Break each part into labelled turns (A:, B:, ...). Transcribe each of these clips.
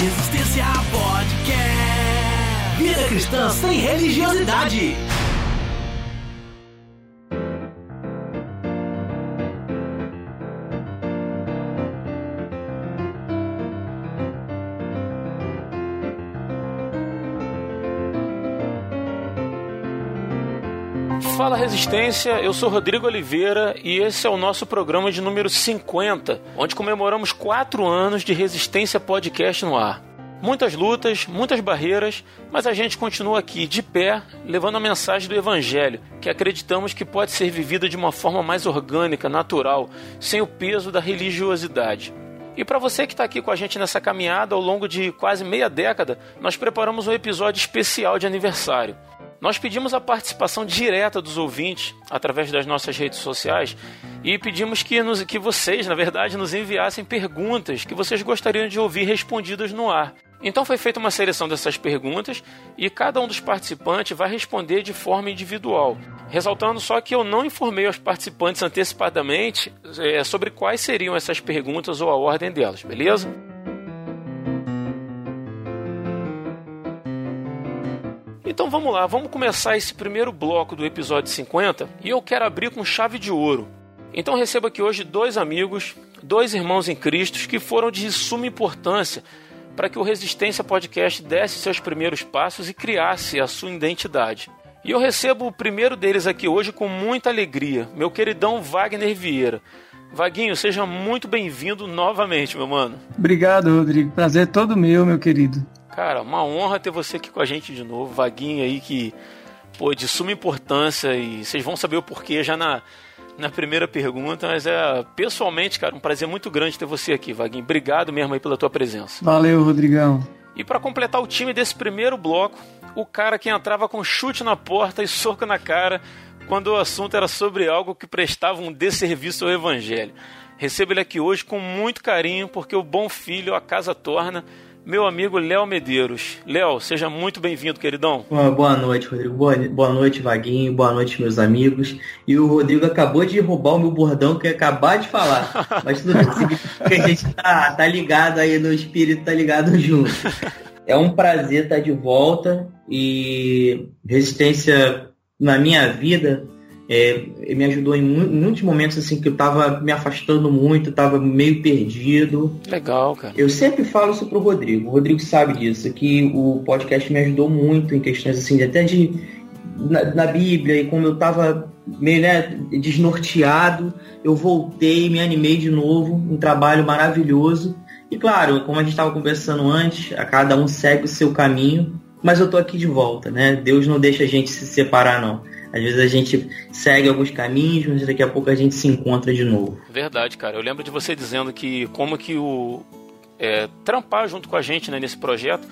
A: Resistência Podcast. Vida cristã sem religiosidade.
B: Fala Resistência, eu sou Rodrigo Oliveira e esse é o nosso programa de número 50, onde comemoramos quatro anos de Resistência Podcast no ar. Muitas lutas, muitas barreiras, mas a gente continua aqui de pé, levando a mensagem do Evangelho, que acreditamos que pode ser vivida de uma forma mais orgânica, natural, sem o peso da religiosidade. E para você que está aqui com a gente nessa caminhada ao longo de quase meia década, nós preparamos um episódio especial de aniversário. Nós pedimos a participação direta dos ouvintes através das nossas redes sociais e pedimos que, nos, que vocês, na verdade, nos enviassem perguntas que vocês gostariam de ouvir respondidas no ar. Então foi feita uma seleção dessas perguntas e cada um dos participantes vai responder de forma individual. Ressaltando só que eu não informei aos participantes antecipadamente é, sobre quais seriam essas perguntas ou a ordem delas, beleza? Então vamos lá, vamos começar esse primeiro bloco do episódio 50 e eu quero abrir com chave de ouro. Então recebo aqui hoje dois amigos, dois irmãos em Cristo que foram de suma importância para que o Resistência Podcast desse seus primeiros passos e criasse a sua identidade. E eu recebo o primeiro deles aqui hoje com muita alegria, meu queridão Wagner Vieira. Vaguinho, seja muito bem-vindo novamente, meu mano.
C: Obrigado, Rodrigo. Prazer todo meu, meu querido.
B: Cara, uma honra ter você aqui com a gente de novo. Vaguinho aí que, pô, de suma importância e vocês vão saber o porquê já na, na primeira pergunta, mas é pessoalmente, cara, um prazer muito grande ter você aqui, Vaguinho. Obrigado mesmo aí pela tua presença.
C: Valeu, Rodrigão.
B: E para completar o time desse primeiro bloco, o cara que entrava com chute na porta e soco na cara quando o assunto era sobre algo que prestava um desserviço ao evangelho. Recebo ele aqui hoje com muito carinho, porque o bom filho a casa torna meu amigo Léo Medeiros. Léo, seja muito bem-vindo, queridão.
D: Boa noite, Rodrigo. Boa, boa noite, Vaguinho. Boa noite, meus amigos. E o Rodrigo acabou de roubar o meu bordão que eu ia acabar de falar. Mas tudo bem, que a gente tá, tá ligado aí no espírito, tá ligado junto. É um prazer estar de volta e resistência na minha vida é, me ajudou em muitos momentos assim que eu tava me afastando muito, tava meio perdido.
B: Legal, cara.
D: Eu sempre falo isso pro Rodrigo. O Rodrigo sabe disso, que o podcast me ajudou muito em questões assim, até de na, na Bíblia e como eu tava meio né, desnorteado, eu voltei, me animei de novo, um trabalho maravilhoso. E claro, como a gente estava conversando antes, a cada um segue o seu caminho, mas eu tô aqui de volta, né? Deus não deixa a gente se separar não. Às vezes a gente segue alguns caminhos, mas daqui a pouco a gente se encontra de novo.
B: Verdade, cara. Eu lembro de você dizendo que como que o é, trampar junto com a gente né, nesse projeto,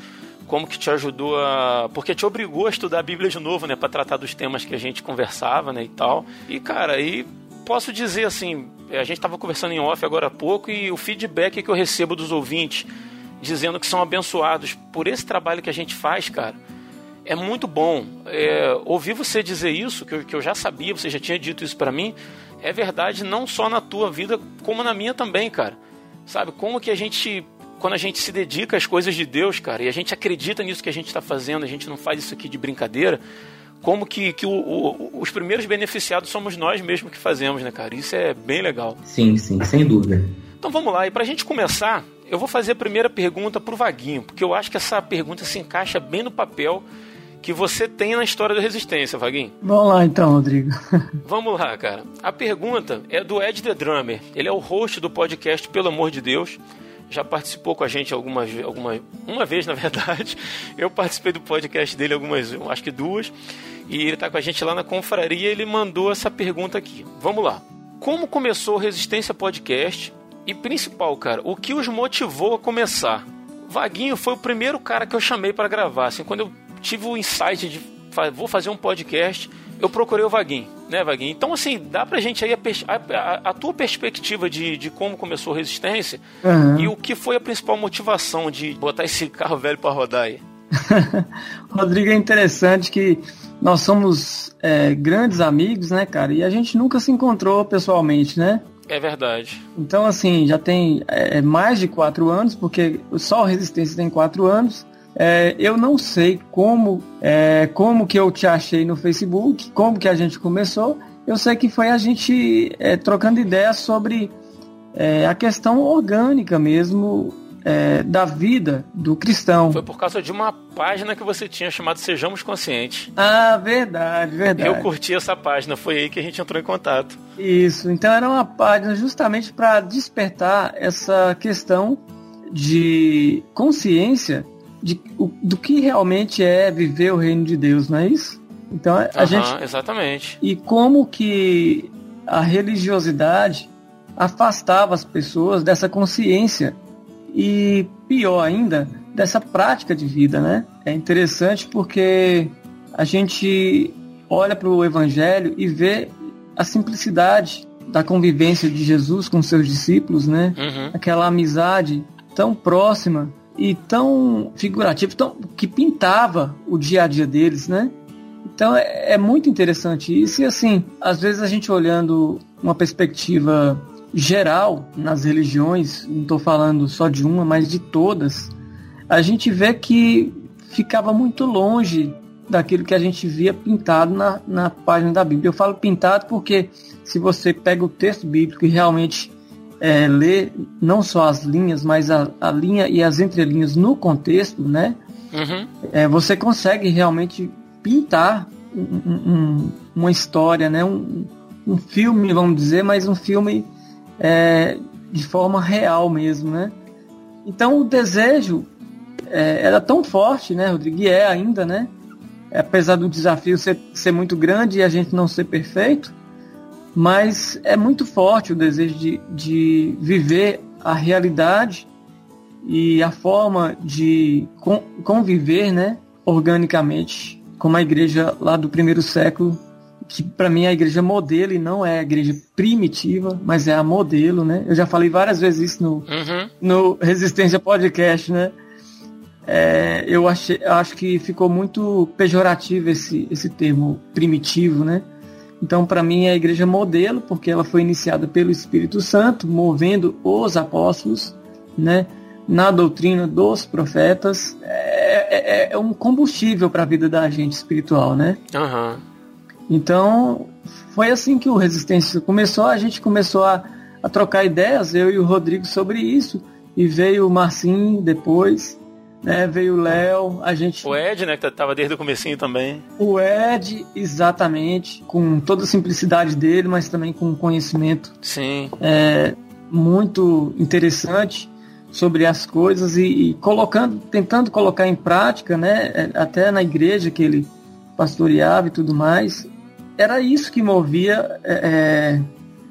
B: como que te ajudou a. Porque te obrigou a estudar a Bíblia de novo, né? Para tratar dos temas que a gente conversava, né? E tal. E, cara, aí posso dizer assim, a gente estava conversando em off agora há pouco e o feedback que eu recebo dos ouvintes dizendo que são abençoados por esse trabalho que a gente faz, cara é muito bom. É, ouvir você dizer isso, que eu, que eu já sabia, você já tinha dito isso para mim, é verdade não só na tua vida, como na minha também, cara. Sabe, como que a gente, quando a gente se dedica às coisas de Deus, cara, e a gente acredita nisso que a gente está fazendo, a gente não faz isso aqui de brincadeira, como que, que o, o, os primeiros beneficiados somos nós mesmos que fazemos, né, cara? Isso é bem legal.
D: Sim, sim, sem dúvida.
B: Então vamos lá, e pra gente começar, eu vou fazer a primeira pergunta pro Vaguinho, porque eu acho que essa pergunta se encaixa bem no papel que você tem na história da resistência, Vaguinho.
C: Vamos lá então, Rodrigo.
B: Vamos lá, cara. A pergunta é do Ed The Drummer. Ele é o host do podcast Pelo Amor de Deus. Já participou com a gente algumas, alguma, uma vez, na verdade. Eu participei do podcast dele algumas, acho que duas. E ele está com a gente lá na confraria. Ele mandou essa pergunta aqui. Vamos lá. Como começou o Resistência Podcast? E principal, cara, o que os motivou a começar? Vaguinho foi o primeiro cara que eu chamei para gravar. Assim, quando eu tive o insight de vou fazer um podcast, eu procurei o Vaguinho, né, Vaguinho? Então, assim, dá pra gente aí a, a, a tua perspectiva de, de como começou a resistência uhum. e o que foi a principal motivação de botar esse carro velho para rodar aí.
C: Rodrigo, é interessante que nós somos é, grandes amigos, né, cara? E a gente nunca se encontrou pessoalmente, né?
B: É verdade.
C: Então, assim, já tem é, mais de quatro anos, porque só Resistência tem quatro anos. É, eu não sei como, é, como que eu te achei no Facebook, como que a gente começou. Eu sei que foi a gente é, trocando ideias sobre é, a questão orgânica mesmo é, da vida do cristão.
B: Foi por causa de uma página que você tinha chamado Sejamos Conscientes.
C: Ah, verdade, verdade.
B: Eu curti essa página, foi aí que a gente entrou em contato.
C: Isso, então era uma página justamente para despertar essa questão de consciência de, o, do que realmente é viver o reino de Deus, não é isso? Então a
B: Aham,
C: gente
B: Exatamente.
C: e como que a religiosidade afastava as pessoas dessa consciência e pior ainda dessa prática de vida, né? É interessante porque a gente olha para o evangelho e vê a simplicidade da convivência de Jesus com seus discípulos, né?
B: Uhum.
C: Aquela amizade tão próxima e tão figurativa, tão, que pintava o dia a dia deles, né? Então é, é muito interessante isso. E assim, às vezes a gente olhando uma perspectiva geral nas religiões, não estou falando só de uma, mas de todas, a gente vê que ficava muito longe daquilo que a gente via pintado na, na página da Bíblia. Eu falo pintado porque se você pega o texto bíblico e realmente é, lê não só as linhas, mas a, a linha e as entrelinhas no contexto, né?
B: Uhum.
C: é, você consegue realmente pintar um- um- uma história, né? Um, um filme, vamos dizer, mas um filme é, de forma real mesmo, né? Então o desejo é, era tão forte, né, Rodrigo? E é ainda, né? Apesar do desafio ser, ser muito grande e a gente não ser perfeito, mas é muito forte o desejo de, de viver a realidade e a forma de con- conviver, né, organicamente, como a igreja lá do primeiro século, que para mim é a igreja modelo e não é a igreja primitiva, mas é a modelo, né? Eu já falei várias vezes isso no,
B: Uhum.
C: no Resistência Podcast, né? É, eu achei, acho que ficou muito pejorativo esse, esse termo primitivo, né? Então, para mim, é a igreja modelo, porque ela foi iniciada pelo Espírito Santo, movendo os apóstolos, né? Na doutrina dos profetas. É, é- é um combustível para a vida da gente espiritual, né?
B: Aham.
C: Então, foi assim que o Resistência começou. A gente começou a, a trocar ideias, eu e o Rodrigo, sobre isso. E veio o Marcinho depois, né? Veio o Léo, a gente.
B: O Ed, né, que tava desde o comecinho também.
C: O Ed, exatamente, com toda a simplicidade dele, mas também com um conhecimento
B: Sim.
C: é, muito interessante sobre as coisas e, e colocando, tentando colocar em prática, né? é, Até na igreja que ele pastoreava e tudo mais. Era isso que movia é, é,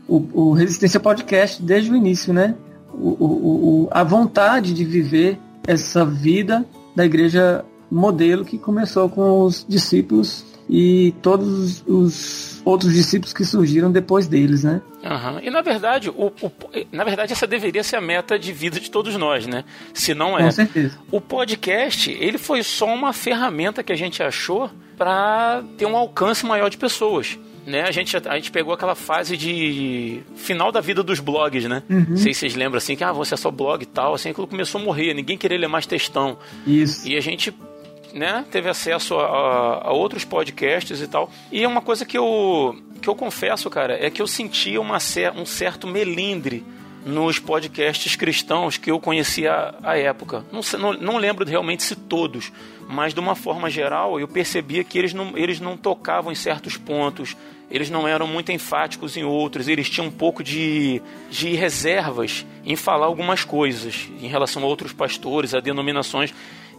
C: o, o Resistência Podcast desde o início, né? O, o- o- a vontade de viver essa vida da igreja modelo que começou com os discípulos e todos os outros discípulos que surgiram depois deles, né?
B: Aham. E na verdade, o, o- na verdade, essa deveria ser a meta de vida de todos nós, né? Se não é.
C: Com certeza.
B: O podcast, ele foi só uma ferramenta que a gente achou para ter um alcance maior de pessoas. Né? A, gente, a gente pegou aquela fase de final da vida dos blogs, né? Não sei se vocês lembram assim, que ah, você é só blog e tal, assim, aquilo começou a morrer, ninguém queria ler mais textão.
C: Isso.
B: E a gente né, teve acesso a, a- a outros podcasts e tal. E é uma coisa que eu, que eu confesso, cara, é que eu sentia uma, um certo melindre nos podcasts cristãos que eu conhecia à época. Não, não, não lembro realmente se todos, mas de uma forma geral eu percebia que eles não, eles não tocavam em certos pontos, eles não eram muito enfáticos em outros, eles tinham um pouco de, de reservas em falar algumas coisas em relação a outros pastores, a denominações.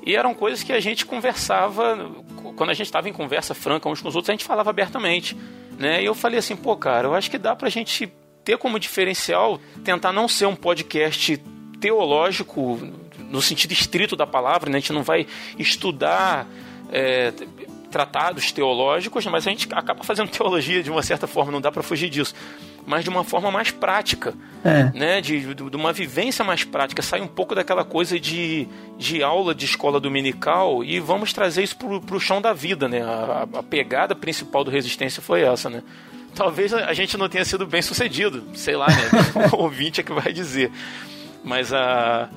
B: E eram coisas que a gente conversava, quando a gente estava em conversa franca uns com os outros, a gente falava abertamente. Né? E eu falei assim, pô, cara, eu acho que dá pra gente ter como diferencial tentar não ser um podcast teológico no sentido estrito da palavra, né? a gente não vai estudar é, tratados teológicos, mas a gente acaba fazendo teologia de uma certa forma, não dá pra fugir disso, mas de uma forma mais prática
C: É.
B: né, de, de de uma vivência mais prática, sai um pouco daquela coisa de, de aula de escola dominical e vamos trazer isso pro, pro chão da vida, né? A, a pegada principal do Resistência foi essa, né? talvez a gente não tenha sido bem sucedido, sei lá, né? o ouvinte é que vai dizer. Mas a,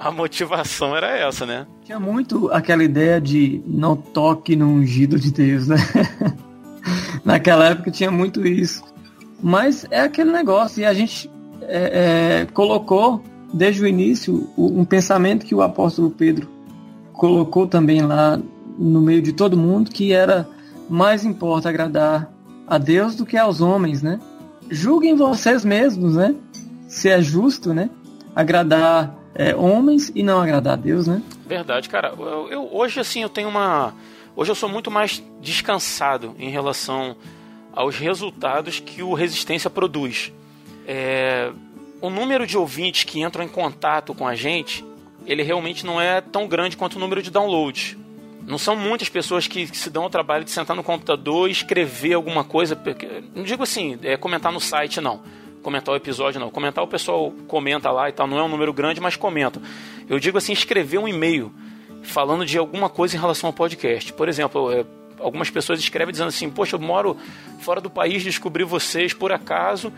B: a motivação era essa, né?
C: Tinha muito aquela ideia de não toque no ungido de Deus, né? Naquela época tinha muito isso. Mas é aquele negócio, e a gente é, é, colocou desde o início um pensamento que o apóstolo Pedro colocou também lá no meio de todo mundo, que era mais importa agradar a Deus do que aos homens, né? Julguem vocês mesmos, né? Se é justo, né? Agradar é, homens e não agradar a Deus, né?
B: Verdade, cara. Eu, eu, hoje, assim, eu tenho uma. Hoje eu sou muito mais descansado em relação aos resultados que o Resistência produz. É, o número de ouvintes que entram em contato com a gente, ele realmente não é tão grande quanto o número de downloads. Não são muitas pessoas que, se dão o trabalho de sentar no computador e escrever alguma coisa. Não digo assim, é comentar no site, não. Comentar o episódio, não. Comentar o pessoal comenta lá e tal. Não é um número grande, mas comenta. Eu digo assim, escrever um e-mail falando de alguma coisa em relação ao podcast. Por exemplo, é, algumas pessoas escrevem dizendo assim: Poxa, eu moro fora do país, descobri vocês por acaso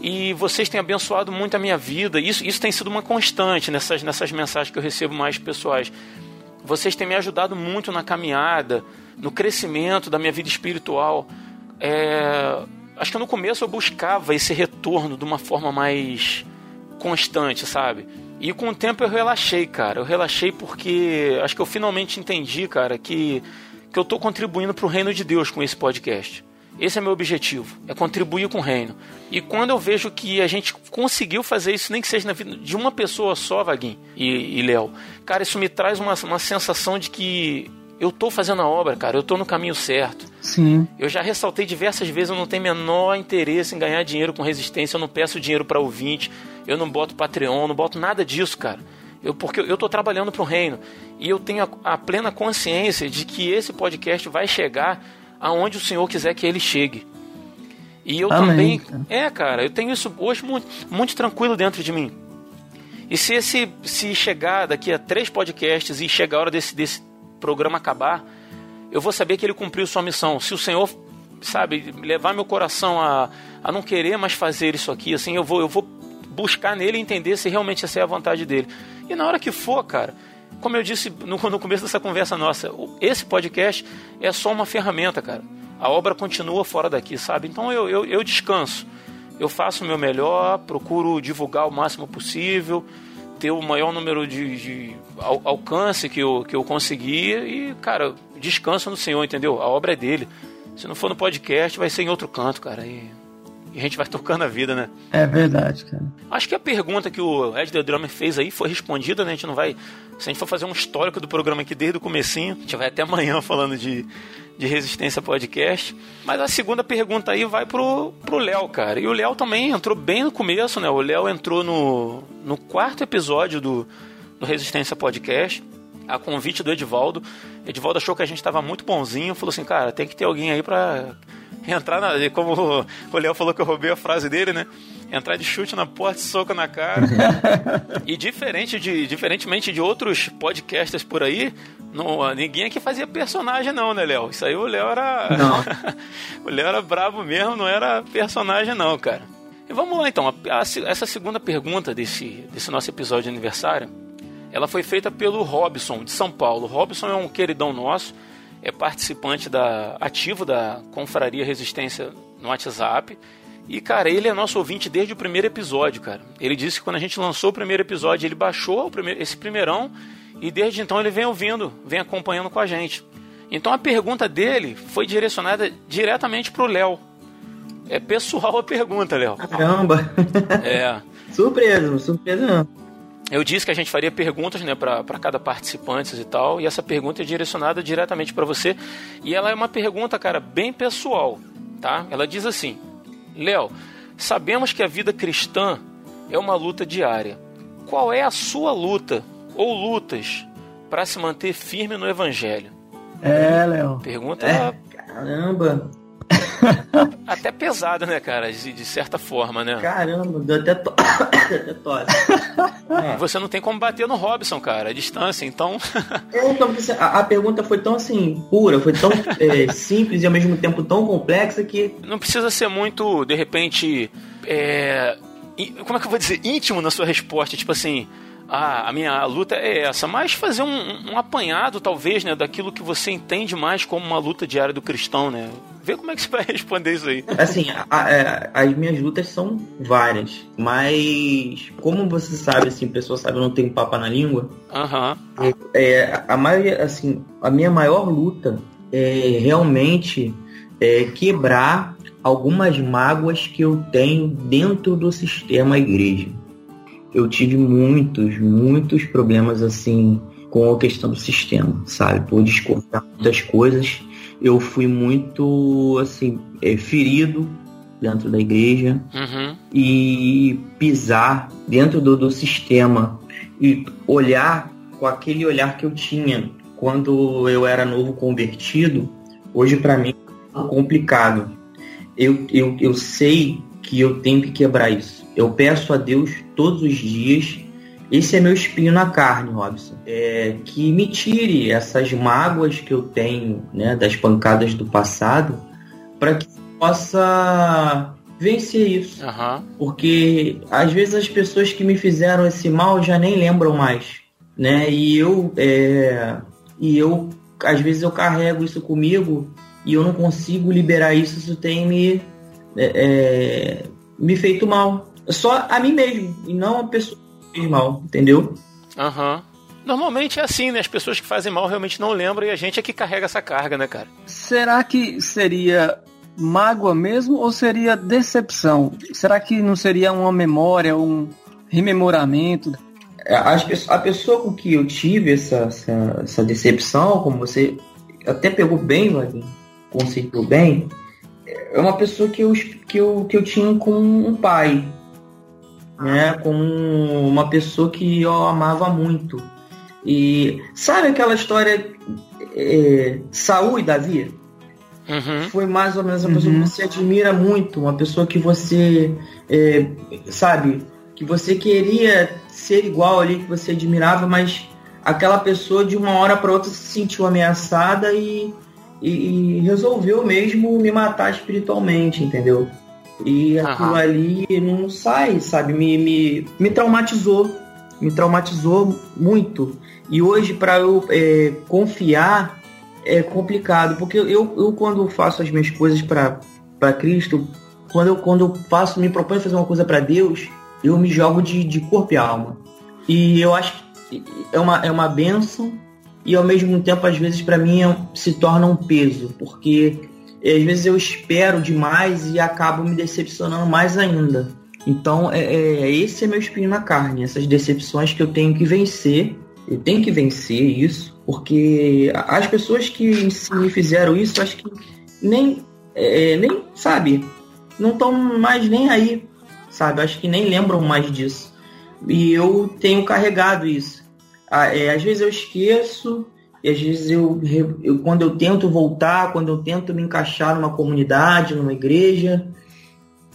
B: e vocês têm abençoado muito a minha vida. Isso, isso tem sido uma constante nessas, nessas mensagens que eu recebo mais pessoais. Vocês têm me ajudado muito na caminhada, no crescimento da minha vida espiritual. É, acho que no começo eu buscava esse retorno de uma forma mais constante, sabe? E com o tempo eu relaxei, cara. Eu relaxei porque acho que eu finalmente entendi, cara, que, que eu estou contribuindo para o reino de Deus com esse podcast. Esse é meu objetivo, é contribuir com o reino. E quando eu vejo que a gente conseguiu fazer isso, nem que seja na vida de uma pessoa só, Vaguinho e, e Léo, cara, isso me traz uma, uma sensação de que eu estou fazendo a obra, cara, eu estou no caminho certo.
C: Sim.
B: Eu já ressaltei diversas vezes, eu não tenho menor interesse em ganhar dinheiro com resistência, eu não peço dinheiro para ouvinte, eu não boto Patreon, não boto nada disso, cara. Eu, porque eu estou trabalhando para o reino e eu tenho a, a plena consciência de que esse podcast vai chegar aonde o Senhor quiser que ele chegue. E eu Amém. também. É, cara, eu tenho isso hoje muito, muito tranquilo dentro de mim. E se esse se chegar daqui a três podcasts e chegar a hora desse, desse programa acabar, eu vou saber que ele cumpriu sua missão. Se o Senhor, sabe, levar meu coração a, a não querer mais fazer isso aqui, assim, eu vou, eu vou buscar nele entender se realmente essa é a vontade dele. E na hora que for, cara, como eu disse no, no começo dessa conversa nossa, esse podcast é só uma ferramenta, cara. A obra continua fora daqui, sabe? Então eu, eu, eu descanso. Eu faço o meu melhor, procuro divulgar o máximo possível, ter o maior número de, de al, alcance que eu, que eu conseguir e, cara, descanso no Senhor, entendeu? A obra é dele. Se não for no podcast, vai ser em outro canto, cara. E e a gente vai tocando a vida, né?
C: É verdade, cara.
B: Acho que a pergunta que o Ed The Drummer fez aí foi respondida, né? A gente não vai. Se a gente for fazer um histórico do programa aqui desde o comecinho, a gente vai até amanhã falando de, de Resistência Podcast. Mas a segunda pergunta aí vai pro, pro Léo, cara. E o Léo também entrou bem no começo, né? O Léo entrou no, no quarto episódio do, do Resistência Podcast a convite do Edivaldo. Edivaldo achou que a gente estava muito bonzinho, falou assim, cara, tem que ter alguém aí para entrar na. Como o Léo falou que eu roubei a frase dele, né? Entrar de chute na porta soco na cara. e diferente de, diferentemente de outros podcasters por aí, não, ninguém aqui fazia personagem, não, né, Léo? Isso aí o Léo era.
C: Não.
B: o Léo era bravo mesmo, não era personagem, não, cara. E vamos lá então. A, a, essa segunda pergunta desse, desse nosso episódio de aniversário, ela foi feita pelo Robson, de São Paulo. O Robson é um queridão nosso é participante da ativo da Confraria Resistência no WhatsApp. E, cara, ele é nosso ouvinte desde o primeiro episódio, cara. Ele disse que quando a gente lançou o primeiro episódio, ele baixou primeiro, esse primeirão e desde então ele vem ouvindo, vem acompanhando com a gente. Então a pergunta dele foi direcionada diretamente pro Léo. É pessoal a pergunta, Léo.
D: Caramba!
B: É.
D: surpresa, surpresa não
B: eu disse que a gente faria perguntas né, para cada participante e tal, e essa pergunta é direcionada diretamente para você. E ela é uma pergunta, cara, bem pessoal, tá? Ela diz assim: Léo, sabemos que a vida cristã é uma luta diária. Qual é a sua luta ou lutas para se manter firme no evangelho?
C: É, Léo.
B: Pergunta.
D: É, caramba.
B: até pesada, né, cara? De, de, certa forma, né?
D: Caramba, deu até, to... até tosse.
B: É. Você não tem como bater no Robson, cara, a distância, então.
D: é, então a, a, pergunta foi tão assim, pura, foi tão é, simples e ao mesmo tempo tão complexa que.
B: Não precisa ser muito, de repente. É... Como é que eu vou dizer? Íntimo na sua resposta. Tipo assim, ah, a minha luta é essa, mas fazer um, um, apanhado, talvez, né, daquilo que você entende mais como uma luta diária do cristão, né? Vê como é que você vai responder isso aí.
D: Assim, a, a, as minhas lutas são várias, mas como você sabe, assim, a pessoa sabe, eu não tenho papa na língua.
B: Aham.
D: Uhum. É, a maioria, assim, a minha maior luta é realmente é quebrar algumas mágoas que eu tenho dentro do sistema igreja eu tive muitos, muitos problemas assim com a questão do sistema, sabe? Por discordar muitas coisas. Eu fui muito, assim, é, ferido dentro da igreja
B: uhum.
D: e pisar dentro do, do sistema e olhar com aquele olhar que eu tinha quando eu era novo convertido, hoje para mim é complicado. Eu, eu, eu sei que eu tenho que quebrar isso. Eu peço a Deus todos os dias. Esse é meu espinho na carne, Robson. É, que me tire essas mágoas que eu tenho, né, das pancadas do passado, para que possa vencer isso.
B: Uhum.
D: Porque às vezes as pessoas que me fizeram esse mal já nem lembram mais, né? E eu, é, e eu, às vezes eu carrego isso comigo e eu não consigo liberar isso. Isso tem me, é, é me feito mal só a mim mesmo e não a pessoa fez mal, entendeu?
B: Aham. Uhum. Normalmente é assim, né? As pessoas que fazem mal realmente não lembram e a gente é que carrega essa carga, né, cara?
C: Será que seria mágoa mesmo ou seria decepção? Será que não seria uma memória, um rememoramento?
D: É, a pessoa com que eu tive essa, essa, essa decepção, como você até pegou bem, Wagner, conceitou bem, é uma pessoa que eu, que eu, que eu tinha com um pai né, com uma pessoa que eu amava muito. E sabe aquela história é, Saul e Davi?
B: Uhum.
D: Foi mais ou menos uma pessoa uhum. que você admira muito, uma pessoa que você é, sabe, que você queria ser igual ali, que você admirava, mas aquela pessoa de uma hora para outra se sentiu ameaçada e, e, e resolveu mesmo me matar espiritualmente, entendeu? E aquilo ali não sai, sabe? Me, me, me traumatizou. Me traumatizou muito. E hoje, para eu é, confiar, é complicado. Porque eu, eu, quando faço as minhas coisas para Cristo, quando eu, quando eu faço, me proponho fazer uma coisa para Deus, eu me jogo de, de corpo e alma. E eu acho que é uma, é uma benção e ao mesmo tempo, às vezes, para mim é, se torna um peso. Porque e às vezes eu espero demais e acabo me decepcionando mais ainda. Então, é, é, esse é meu espinho na carne, essas decepções que eu tenho que vencer. Eu tenho que vencer isso, porque as pessoas que me fizeram isso, acho que nem, é, nem sabe, não estão mais nem aí, sabe? Acho que nem lembram mais disso. E eu tenho carregado isso. Ah, é, às vezes eu esqueço, e às vezes eu, eu, quando eu tento voltar, quando eu tento me encaixar numa comunidade, numa igreja,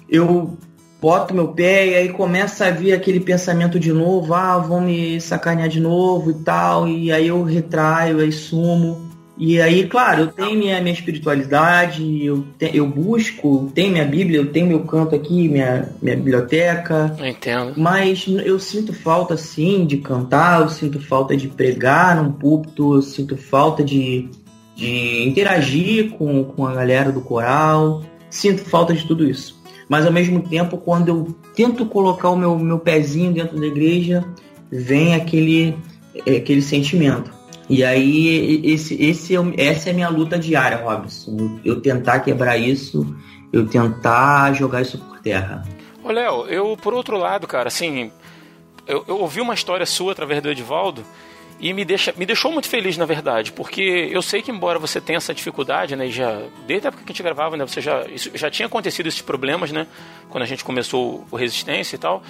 D: eu boto meu pé e aí começa a vir aquele pensamento de novo, ah, vão me sacanear de novo e tal, e aí eu retraio, aí sumo. E aí, claro, eu tenho minha, minha espiritualidade, eu, te, eu busco, tenho minha Bíblia, eu tenho meu canto aqui, minha, minha biblioteca.
B: Entendo.
D: Mas eu sinto falta, sim, de cantar, eu sinto falta de pregar num púlpito, eu sinto falta de, de interagir com, com a galera do coral, sinto falta de tudo isso. Mas ao mesmo tempo, quando eu tento colocar o meu, meu pezinho dentro da igreja, vem aquele, aquele sentimento e aí, esse, esse, é essa é a minha luta diária, Robson. Eu tentar quebrar isso, eu tentar jogar isso por terra.
B: Ô, Léo, eu, por outro lado, cara, assim, eu, eu, ouvi uma história sua através do Edivaldo e me, deixa, me deixou muito feliz, na verdade, porque eu sei que, embora você tenha essa dificuldade, né, já, desde a época que a gente gravava, né, você já, isso, já tinha acontecido esses problemas, né, quando a gente começou o Resistência e tal,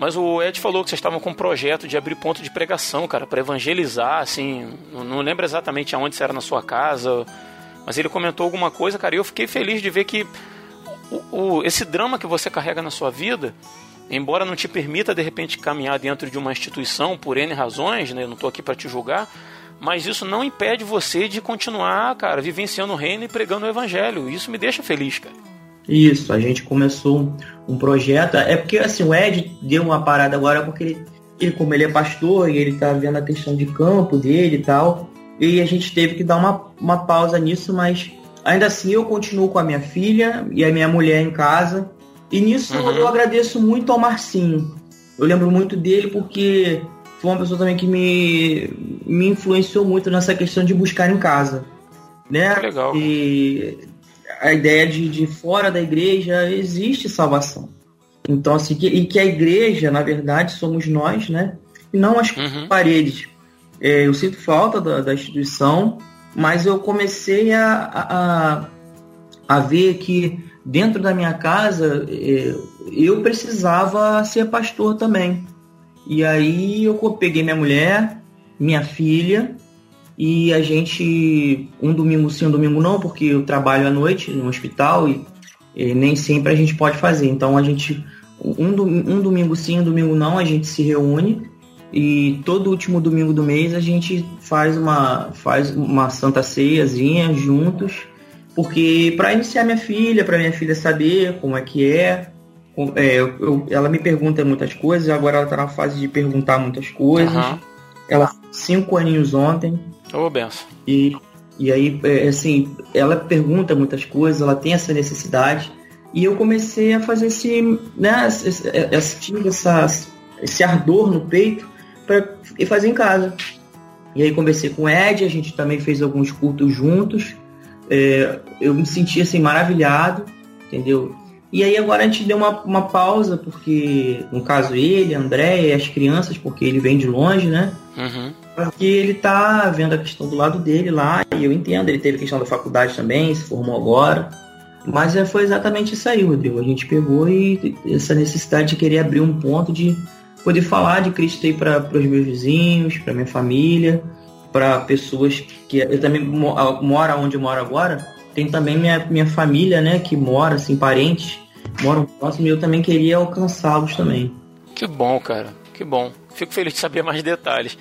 B: mas o Ed falou que vocês estavam com um projeto de abrir ponto de pregação, cara, para evangelizar, assim. Não, lembro exatamente aonde, se era na sua casa. mas ele comentou alguma coisa, cara, e eu fiquei feliz de ver que o, o, esse drama que você carrega na sua vida, embora não te permita de repente caminhar dentro de uma instituição por N razões, né? Eu não estou aqui para te julgar, mas isso não impede você de continuar, cara, vivenciando o reino e pregando o evangelho. Isso me deixa feliz, cara.
D: Isso, a gente começou um projeto. É porque assim, o Ed deu uma parada agora porque ele, ele como ele é pastor e ele tá vendo a questão de campo dele e tal. E a gente teve que dar uma, uma pausa nisso, mas ainda assim eu continuo com a minha filha e a minha mulher em casa. E nisso uhum. eu agradeço muito ao Marcinho. Eu lembro muito dele porque foi uma pessoa também que me, me influenciou muito nessa questão de buscar em casa. Né?
B: legal.
D: E a ideia de, de fora da igreja existe salvação. Então, assim, que, e que a igreja, na verdade, somos nós, né? E não as uhum. paredes. É, eu sinto falta da, da, instituição, mas eu comecei a, a, a ver que dentro da minha casa é, eu precisava ser pastor também. E aí eu peguei minha mulher, minha filha, e a gente, um domingo sim, um domingo não, porque eu trabalho à noite no hospital e, e nem sempre a gente pode fazer. Então a gente, um, um domingo sim, um domingo não, a gente se reúne e todo último domingo do mês a gente faz uma, faz uma santa ceiazinha juntos, porque para iniciar minha filha, para minha filha saber como é que é, é, eu, eu, ela me pergunta muitas coisas, agora ela está na fase de perguntar muitas coisas. Uhum. Ela cinco aninhos ontem.
B: Ô, oh, benção.
D: E, e aí, é, assim, ela pergunta muitas coisas, ela tem essa necessidade. E eu comecei a fazer esse, né, esse, esse, essa, esse ardor no peito para fazer em casa. E aí conversei com o Ed, a gente também fez alguns cultos juntos. É, eu me senti assim maravilhado, entendeu? E aí agora a gente deu uma, uma pausa, porque, no caso ele, André e as crianças, porque ele vem de longe, né? Uhum. Porque ele tá vendo a questão do lado dele lá, e eu entendo, ele teve a questão da faculdade também, se formou agora. Mas é, foi exatamente isso aí, Rodrigo. A gente pegou e essa necessidade de querer abrir um ponto de poder falar de Cristo aí para os meus vizinhos, para minha família, para pessoas que eu também moro onde eu moro agora, tem também minha, minha família, né, que mora, assim, parentes, moram próximo e eu também queria alcançá-los também.
B: Que bom, cara, que bom. Fico feliz de saber mais detalhes.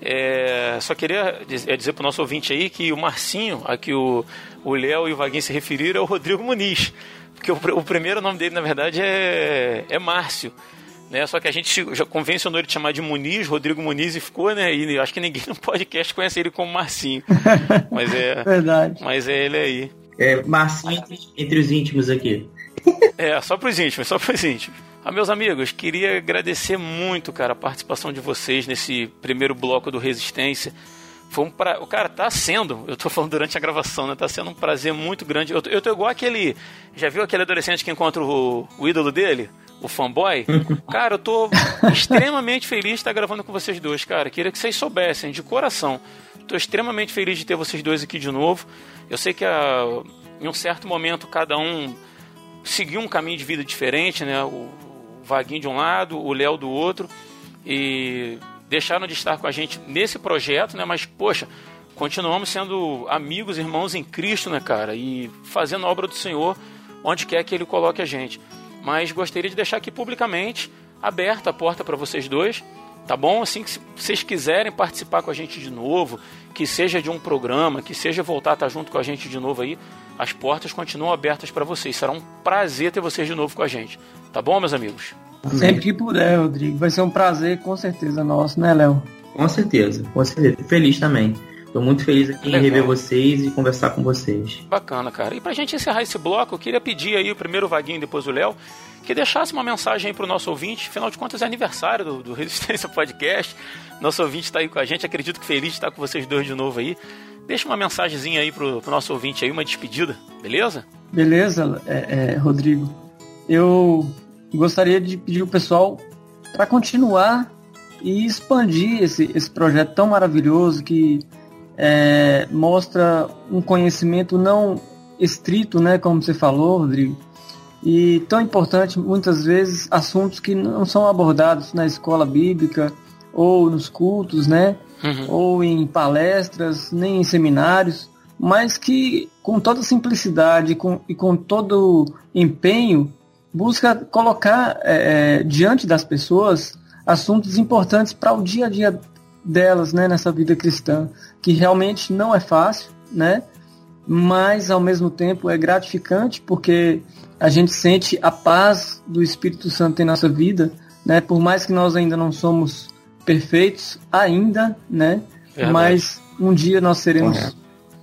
B: É, só queria dizer, é dizer para o nosso ouvinte aí que o Marcinho, a que o Léo e o Vaguinho se referiram, é o Rodrigo Muniz. Porque o, o primeiro nome dele, na verdade, é, é Márcio. Né? Só que a gente já convencionou ele de chamar de Muniz, Rodrigo Muniz, e ficou, né? E acho que ninguém no podcast conhece ele como Marcinho. Mas é.
C: Verdade.
B: Mas é ele aí.
D: É, Marcinho entre, entre os íntimos aqui.
B: É, só pros íntimos, só pros íntimos. Ah, meus amigos, queria agradecer muito, cara, a participação de vocês nesse primeiro bloco do Resistência. Foi um pra... O cara tá sendo, eu tô falando durante a gravação, né? Tá sendo um prazer muito grande. Eu tô, eu tô igual aquele. Já viu aquele adolescente que encontra o, o ídolo dele? O fanboy, cara, eu tô extremamente feliz de estar gravando com vocês dois, cara. Queria que vocês soubessem, de coração. Tô extremamente feliz de ter vocês dois aqui de novo. Eu sei que a, ah, em um certo momento cada um seguiu um caminho de vida diferente, né? O, o Vaguinho de um lado, o Léo do outro. E deixaram de estar com a gente nesse projeto, né? Mas, poxa, continuamos sendo amigos, irmãos em Cristo, né, cara? E fazendo a obra do Senhor onde quer que Ele coloque a gente mas gostaria de deixar aqui publicamente aberta a porta para vocês dois, tá bom? Assim que se vocês quiserem participar com a gente de novo, que seja de um programa, que seja voltar a estar junto com a gente de novo aí, as portas continuam abertas para vocês. Será um prazer ter vocês de novo com a gente. Tá bom, meus amigos?
C: Sempre que puder, Rodrigo. Vai ser um prazer, com certeza, nosso, né, Léo?
D: Com certeza, com certeza. Feliz também. Estou muito feliz aqui Legal. em rever vocês e conversar com vocês.
B: Bacana, cara. E pra gente encerrar esse bloco, eu queria pedir aí o primeiro Vaguinho e depois o Léo, que deixasse uma mensagem aí pro nosso ouvinte. Afinal de contas, é aniversário do, do Resistência Podcast. Nosso ouvinte está aí com a gente. Acredito que feliz de estar com vocês dois de novo aí. Deixa uma mensagenzinha aí pro, pro nosso ouvinte aí, uma despedida, beleza?
C: Beleza, é, é, Rodrigo. Eu gostaria de pedir o pessoal para continuar e expandir esse, esse projeto tão maravilhoso que é, mostra um conhecimento não estrito, né, como você falou, Rodrigo, e tão importante muitas vezes assuntos que não são abordados na escola bíblica ou nos cultos, né, uhum. ou em palestras, nem em seminários, mas que com toda simplicidade com, e com todo empenho busca colocar é, é, diante das pessoas assuntos importantes para o dia a dia delas, né, nessa vida cristã, que realmente não é fácil, né, mas ao mesmo tempo é gratificante porque a gente sente a paz do Espírito Santo em nossa vida, né, por mais que nós ainda não somos perfeitos ainda, né, mas um dia nós seremos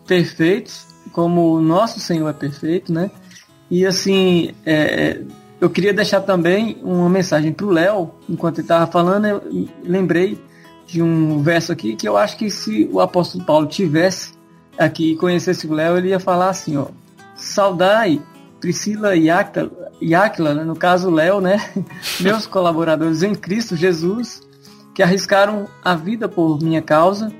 C: perfeitos, como o nosso Senhor é perfeito, né? E assim, é, eu queria deixar também uma mensagem para o Léo, enquanto ele estava falando, eu lembrei de um verso aqui que eu acho que se o apóstolo Paulo tivesse aqui e conhecesse o Léo, ele ia falar assim, ó, saudai Priscila e Áquila, né? no caso Léo, né? Meus colaboradores em Cristo Jesus, que arriscaram a vida por minha causa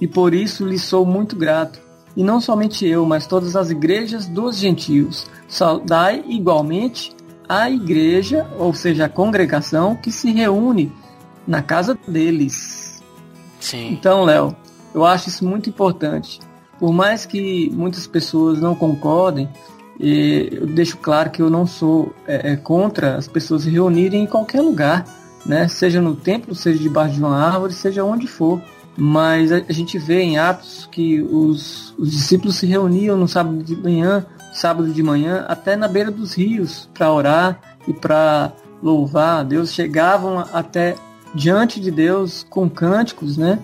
C: e por isso lhe sou muito grato. E não somente eu, mas todas as igrejas dos gentios. Saudai igualmente a igreja, ou seja, a congregação que se reúne na casa deles.
B: Sim.
C: Então, Léo, eu acho isso muito importante. Por mais que muitas pessoas não concordem, eu deixo claro que eu não sou é, é, contra as pessoas se reunirem em qualquer lugar, né? Seja no templo, seja debaixo de uma árvore, seja onde for. Mas a, gente vê em Atos que os, os discípulos se reuniam no sábado de manhã, sábado de manhã, até na beira dos rios para orar e para louvar a Deus. Chegavam até diante de Deus com cânticos, né?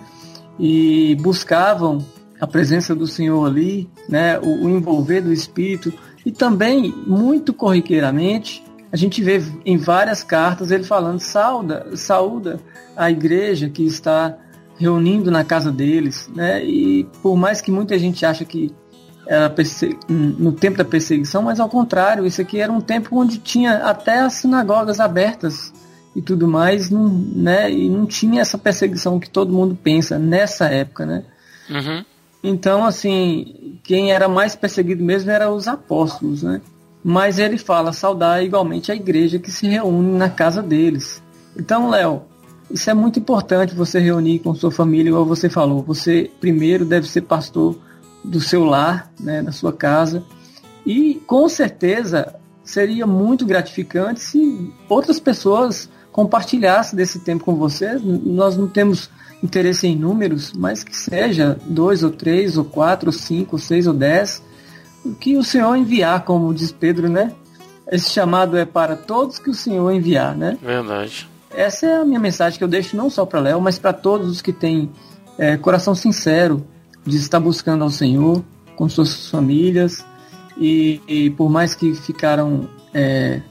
C: E buscavam a presença do Senhor ali, né? O, o envolver do Espírito e também muito corriqueiramente a gente vê em várias cartas ele falando sauda, saúda a igreja que está reunindo na casa deles, né? E por mais que muita gente acha que era no tempo da perseguição, mas ao contrário, isso aqui era um tempo onde tinha até as sinagogas abertas e tudo mais, não, né? E não tinha essa perseguição que todo mundo pensa nessa época, né?
B: Uhum.
C: Então, assim, quem era mais perseguido mesmo eram os apóstolos, né? Mas ele fala saudar igualmente a igreja que se reúne na casa deles. Então, Léo, isso é muito importante você reunir com sua família, igual você falou. Você primeiro deve ser pastor do seu lar, né, da sua casa. E com certeza seria muito gratificante se outras pessoas compartilhassem desse tempo com você. Nós não temos interesse em números, mas que seja dois ou três ou quatro ou cinco ou seis ou dez, o que o Senhor enviar, como diz Pedro, né? Esse chamado é para todos que o Senhor enviar, né?
B: Verdade.
C: Essa é a minha mensagem que eu deixo não só para Léo, mas para todos os que têm é, coração sincero de estar buscando ao Senhor com suas famílias e, e por mais que ficaram é,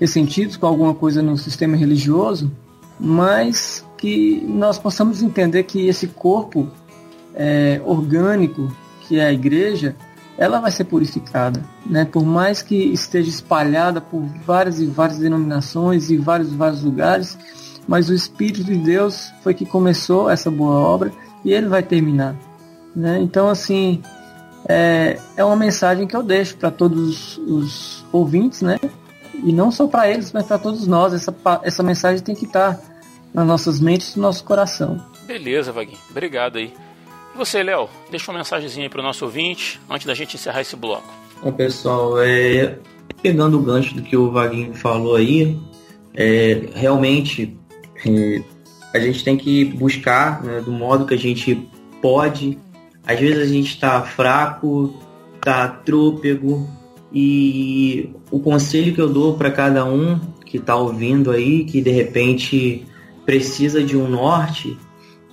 C: ressentidos com alguma coisa no sistema religioso, mas que nós possamos entender que esse corpo é, orgânico que é a igreja, ela vai ser purificada, né? Por mais que esteja espalhada por várias e várias denominações e vários vários lugares, mas o Espírito de Deus foi que começou essa boa obra e ele vai terminar, né? Então assim é, é uma mensagem que eu deixo para todos os ouvintes, né? E não só para eles, mas para todos nós. Essa, essa mensagem tem que estar nas nossas mentes e no nosso coração.
B: Beleza, Vaguinho. Obrigado aí. E você, Léo, deixa uma mensagenzinha aí para o nosso ouvinte antes da gente encerrar esse bloco.
D: Bom, pessoal, é, pegando o gancho do que o Vaguinho falou aí, é, realmente é, a gente tem que buscar né, do modo que a gente pode. Às vezes a gente está fraco, está trôpego, e o conselho que eu dou para cada um que está ouvindo aí, que de repente precisa de um norte,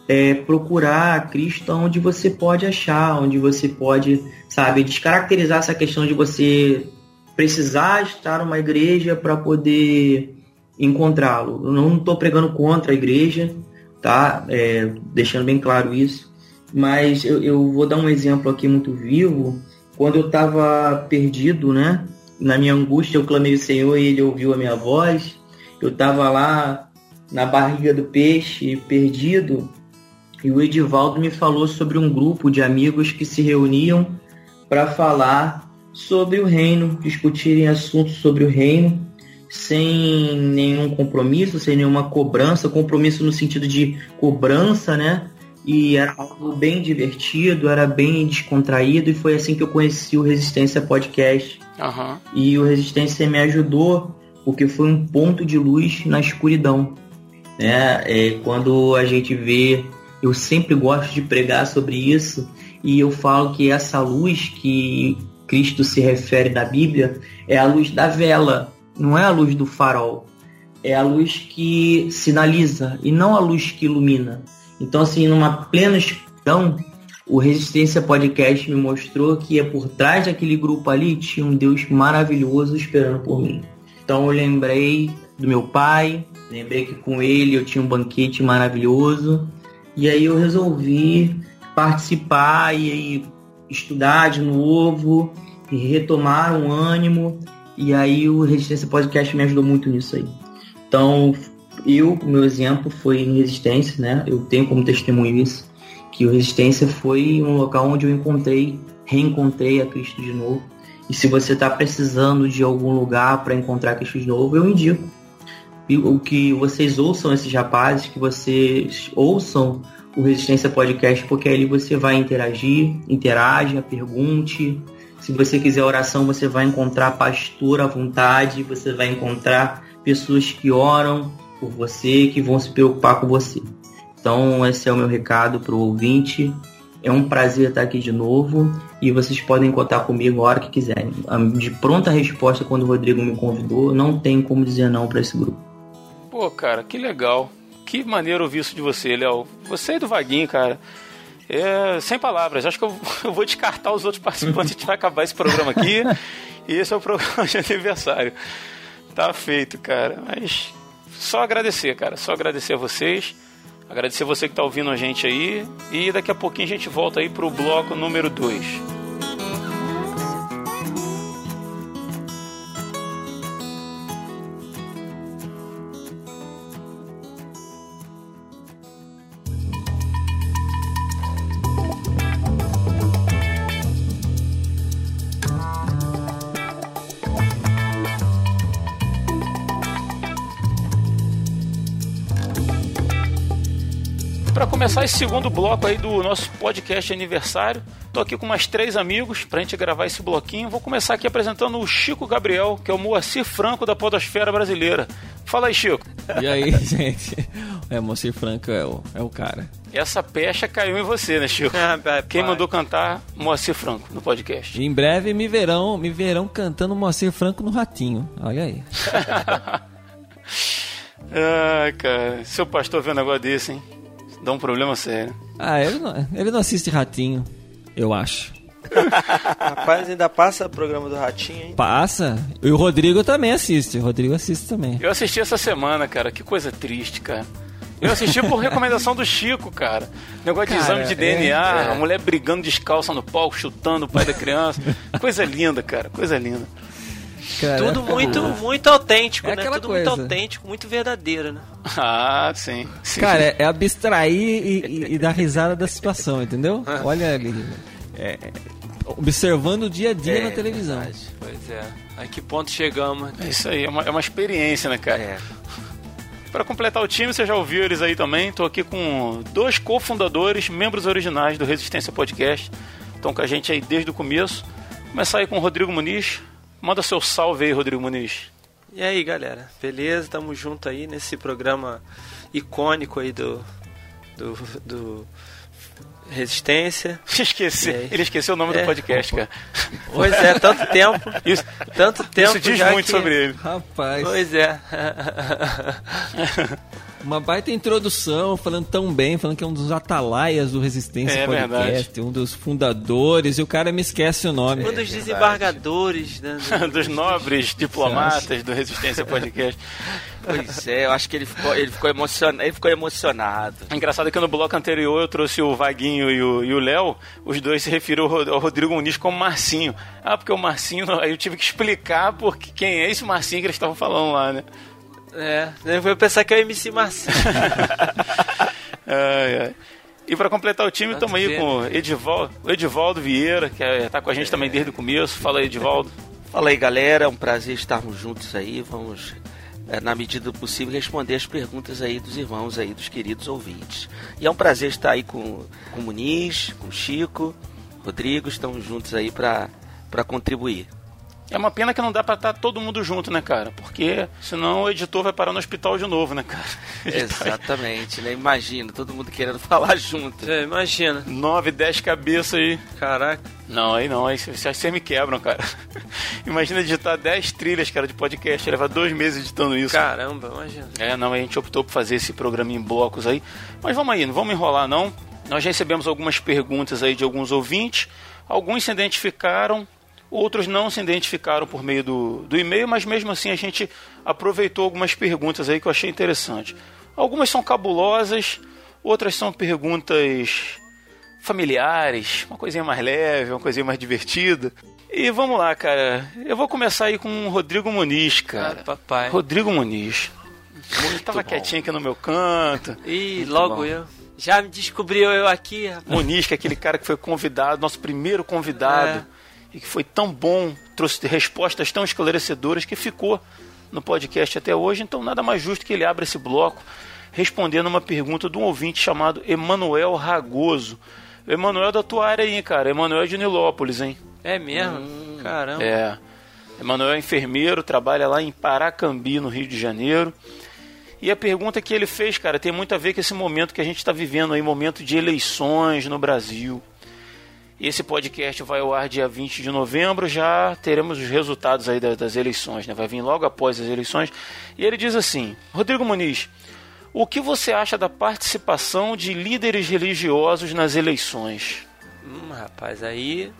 D: é procurar Cristo onde você pode achar, onde você pode, sabe, descaracterizar essa questão de você precisar estar numa igreja para poder encontrá-lo. Eu não estou pregando contra a igreja, tá? É, deixando bem claro isso. Mas eu, eu vou dar um exemplo aqui muito vivo. Quando eu estava perdido, né? Na minha angústia, eu clamei o Senhor e Ele ouviu a minha voz. Eu estava lá na barriga do peixe, perdido, e o Edivaldo me falou sobre um grupo de amigos que se reuniam para falar sobre o reino, discutirem assuntos sobre o reino, sem nenhum compromisso, sem nenhuma cobrança, compromisso no sentido de cobrança, né? E era algo bem divertido, era bem descontraído e foi assim que eu conheci o Resistência Podcast.
B: Aham.
D: E o Resistência me ajudou porque foi um ponto de luz na escuridão. Né? É, quando a gente vê, eu sempre gosto de pregar sobre isso e eu falo que essa luz que Cristo se refere na Bíblia é a luz da vela, não é a luz do farol. É a luz que sinaliza e não a luz que ilumina. Então, assim, numa plena escuridão, o Resistência Podcast me mostrou que é por trás daquele grupo ali tinha um Deus maravilhoso esperando por mim. Então eu lembrei do meu pai, lembrei que com ele eu tinha um banquete maravilhoso. E aí eu resolvi participar e estudar de novo e retomar um ânimo. E aí o Resistência Podcast me ajudou muito nisso aí. Então, eu, meu exemplo foi em Resistência, né? Eu tenho como testemunho isso, que o Resistência foi um local onde eu encontrei, reencontrei a Cristo de novo. E se você está precisando de algum lugar para encontrar Cristo de novo, eu indico. o que vocês ouçam esses rapazes, que vocês ouçam o Resistência Podcast, porque ali você vai interagir, interaja, pergunte. Se você quiser oração, você vai encontrar pastor à vontade, você vai encontrar pessoas que oram por você, que vão se preocupar com você. Então, esse é o meu recado para o ouvinte. É um prazer estar aqui de novo e vocês podem contar comigo a hora que quiserem. De pronta resposta, quando o Rodrigo me convidou, não tem como dizer não para esse grupo.
B: Pô, cara, que legal. Que maneiro ouvir isso de você, Léo. Você e do Vaguinho, cara. É, sem palavras. Acho que eu, eu, vou descartar os outros participantes. A gente vai acabar esse programa aqui. e esse é o programa de aniversário. Tá feito, cara. Mas só agradecer, cara. Só agradecer a vocês. Agradecer você que está ouvindo a gente aí. E daqui a pouquinho a gente volta aí pro bloco número 2. Começar esse segundo bloco aí do nosso podcast aniversário. Tô aqui com mais três amigos pra gente gravar esse bloquinho. Vou começar aqui apresentando o Chico Gabriel, que é o Moacir Franco da podosfera brasileira. Fala aí, Chico.
E: E aí, gente? É, Moacir Franco é o, é o cara.
B: Essa pecha caiu em você, né, Chico? Ah, Quem mandou cantar Moacir Franco no podcast?
E: Em breve me verão, me verão cantando Moacir Franco no Ratinho. Olha aí.
B: Ai, cara. Seu pastor vê um negócio desse, hein? Dá um problema sério.
E: Ah, ele não, ele não assiste Ratinho, eu acho.
F: Rapaz, ainda passa o programa do Ratinho, hein?
E: Passa. E o Rodrigo também assiste. O Rodrigo assiste também.
B: Eu assisti essa semana, cara. Que coisa triste, cara. Eu assisti por recomendação do Chico, cara. Negócio de exame de DNA, é, é. a mulher brigando descalça no palco, chutando o pai da criança. coisa linda, cara. Coisa linda.
F: Cara, Tudo é muito, muito autêntico, é né? Tudo coisa. muito autêntico, muito verdadeiro, né?
B: Ah, sim. sim.
E: Cara, é, é abstrair e, e, e, dar risada da situação, entendeu? Olha ali. É, observando o dia a dia é, na televisão. Verdade.
F: Pois é. A que ponto chegamos?
B: É isso aí, é uma, é uma experiência, né, cara? É. Para completar o time, você já ouviu eles aí também. Estou aqui com dois cofundadores, membros originais do Resistência Podcast. Estão com a gente aí desde o começo. Vou começar aí com o Rodrigo Muniz. Manda seu salve aí, Rodrigo Muniz.
F: E aí, galera? Beleza? Tamo junto aí nesse programa icônico aí do, do, do Resistência.
B: Esqueci. Ele esqueceu o nome é. do podcast, cara.
F: Pois é, tanto tempo.
B: Isso,
F: tanto tempo
B: isso diz muito que... sobre ele.
E: Rapaz.
F: Pois é.
E: Uma baita introdução, falando tão bem, falando que é um dos atalaias do Resistência é, Podcast, verdade. um dos fundadores, e o cara me esquece o nome.
F: Um dos desembargadores. Né,
B: dos nobres diplomatas do Resistência Podcast.
F: Pois é, eu acho que ele ficou, ele ficou, emocion... ele ficou emocionado.
B: Engraçado que no bloco anterior eu trouxe o Vaguinho e o Léo, os dois se referiram ao Rodrigo Muniz como Marcinho. Ah, porque o Marcinho, aí eu tive que explicar porque quem é esse Marcinho que eles estavam falando lá, né?
F: É, eu vou pensar que é o MC Marcinho.
B: ai, ai. E para completar o time, estamos aí com o Edivaldo, Edivaldo Vieira, que está é, com a gente também desde o começo. Fala aí, Edivaldo.
G: Fala aí, galera. É um prazer estarmos juntos aí. Vamos é, na medida do possível, responder as perguntas aí dos irmãos aí, dos queridos ouvintes. E é um prazer estar aí com, com o Muniz, com o Chico, Rodrigo, estamos juntos aí para contribuir.
B: É uma pena que não dá pra estar tá todo mundo junto, né, cara? Porque senão o editor vai parar no hospital de novo, né, cara?
G: Exatamente, né? Imagina, todo mundo querendo falar junto.
F: É, imagina.
B: Nove, dez cabeças aí.
F: Caraca.
B: Não, aí não, aí vocês me quebram, cara. Imagina editar dez trilhas, cara, de podcast. Leva dois meses editando isso.
F: Caramba, imagina.
B: É, não, a gente optou por fazer esse programa em blocos aí. Mas vamos aí, não vamos enrolar, não. Nós recebemos algumas perguntas aí de alguns ouvintes. Alguns se identificaram, Outros não se identificaram por meio do, do e-mail, mas mesmo assim a gente aproveitou algumas perguntas aí que eu achei interessante. Algumas são cabulosas, outras são perguntas familiares, uma coisinha mais leve, uma coisinha mais divertida. E vamos lá, cara. Eu vou começar aí com o Rodrigo Muniz, cara.
F: Ah, papai.
B: Rodrigo Muniz. Muito tava bom. quietinho aqui no meu canto.
F: E logo bom. eu. Já me descobriu eu aqui,
B: rapaz. Muniz, que é aquele cara que foi convidado, nosso primeiro convidado. É e que foi tão bom, trouxe respostas tão esclarecedoras que ficou no podcast até hoje. Então, nada mais justo que ele abra esse bloco respondendo uma pergunta de um ouvinte chamado Emanuel Ragoso. Emanuel da tua área aí, cara. Emanuel de Nilópolis, hein?
F: É mesmo? Hum, Caramba.
B: É. Emanuel é enfermeiro, trabalha lá em Paracambi, no Rio de Janeiro. E a pergunta que ele fez, cara, tem muito a ver com esse momento que a gente está vivendo aí, momento de eleições no Brasil. Esse podcast vai ao ar dia 20 de novembro, já teremos os resultados aí das, eleições, né? Vai vir logo após as eleições. E ele diz assim: Rodrigo Muniz, o que você acha da participação de líderes religiosos nas eleições?
F: Hum, rapaz, aí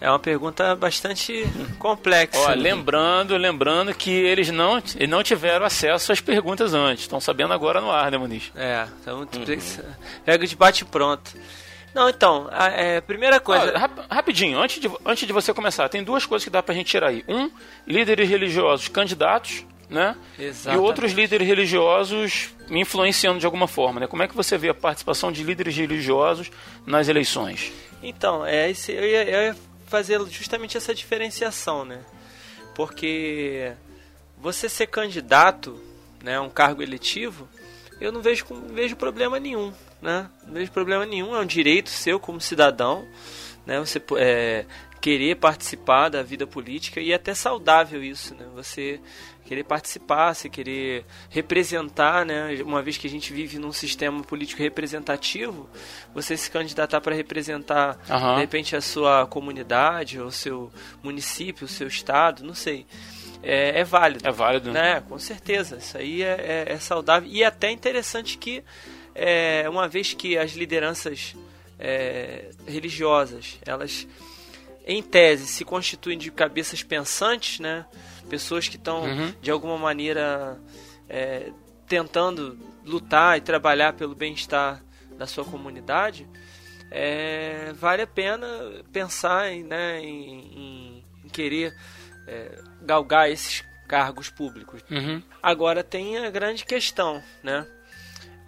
F: é uma pergunta bastante complexa.
B: Ó, lembrando, lembrando que eles não, não tiveram acesso às perguntas antes. Estão sabendo agora no ar, né, Muniz?
F: É, então uhum. pega de bate pronto. Não, então, a é, primeira coisa.
B: Ah, rapidinho, antes de, antes de você começar, tem duas coisas que dá pra gente tirar aí. Um, líderes religiosos candidatos, né?
F: Exatamente.
B: E outros líderes religiosos influenciando de alguma forma, né? Como é que você vê a participação de líderes religiosos nas eleições?
F: Então, é esse, eu, ia, eu ia fazer justamente essa diferenciação, né? Porque você ser candidato, né, um cargo eletivo, eu não vejo, não vejo problema nenhum né? Não vejo problema nenhum, é um direito seu como cidadão, né? Você é, querer participar da vida política e é até saudável isso, né? Você querer participar, você querer representar, né? Uma vez que a gente vive num sistema político representativo, você se candidatar para representar uhum. de repente a sua comunidade, ou seu município, o seu estado, não sei. É, é válido.
B: É válido.
F: Né? Com certeza. Isso aí é, é, é saudável. E é até interessante que é, uma vez que as lideranças é, religiosas, elas em tese se constituem de cabeças pensantes, né? Pessoas que estão uhum. de alguma maneira é, tentando lutar e trabalhar pelo bem-estar da sua comunidade, é, vale a pena pensar em, né, em, em, em querer é, galgar esses cargos públicos.
B: Uhum.
F: Agora tem a grande questão, né?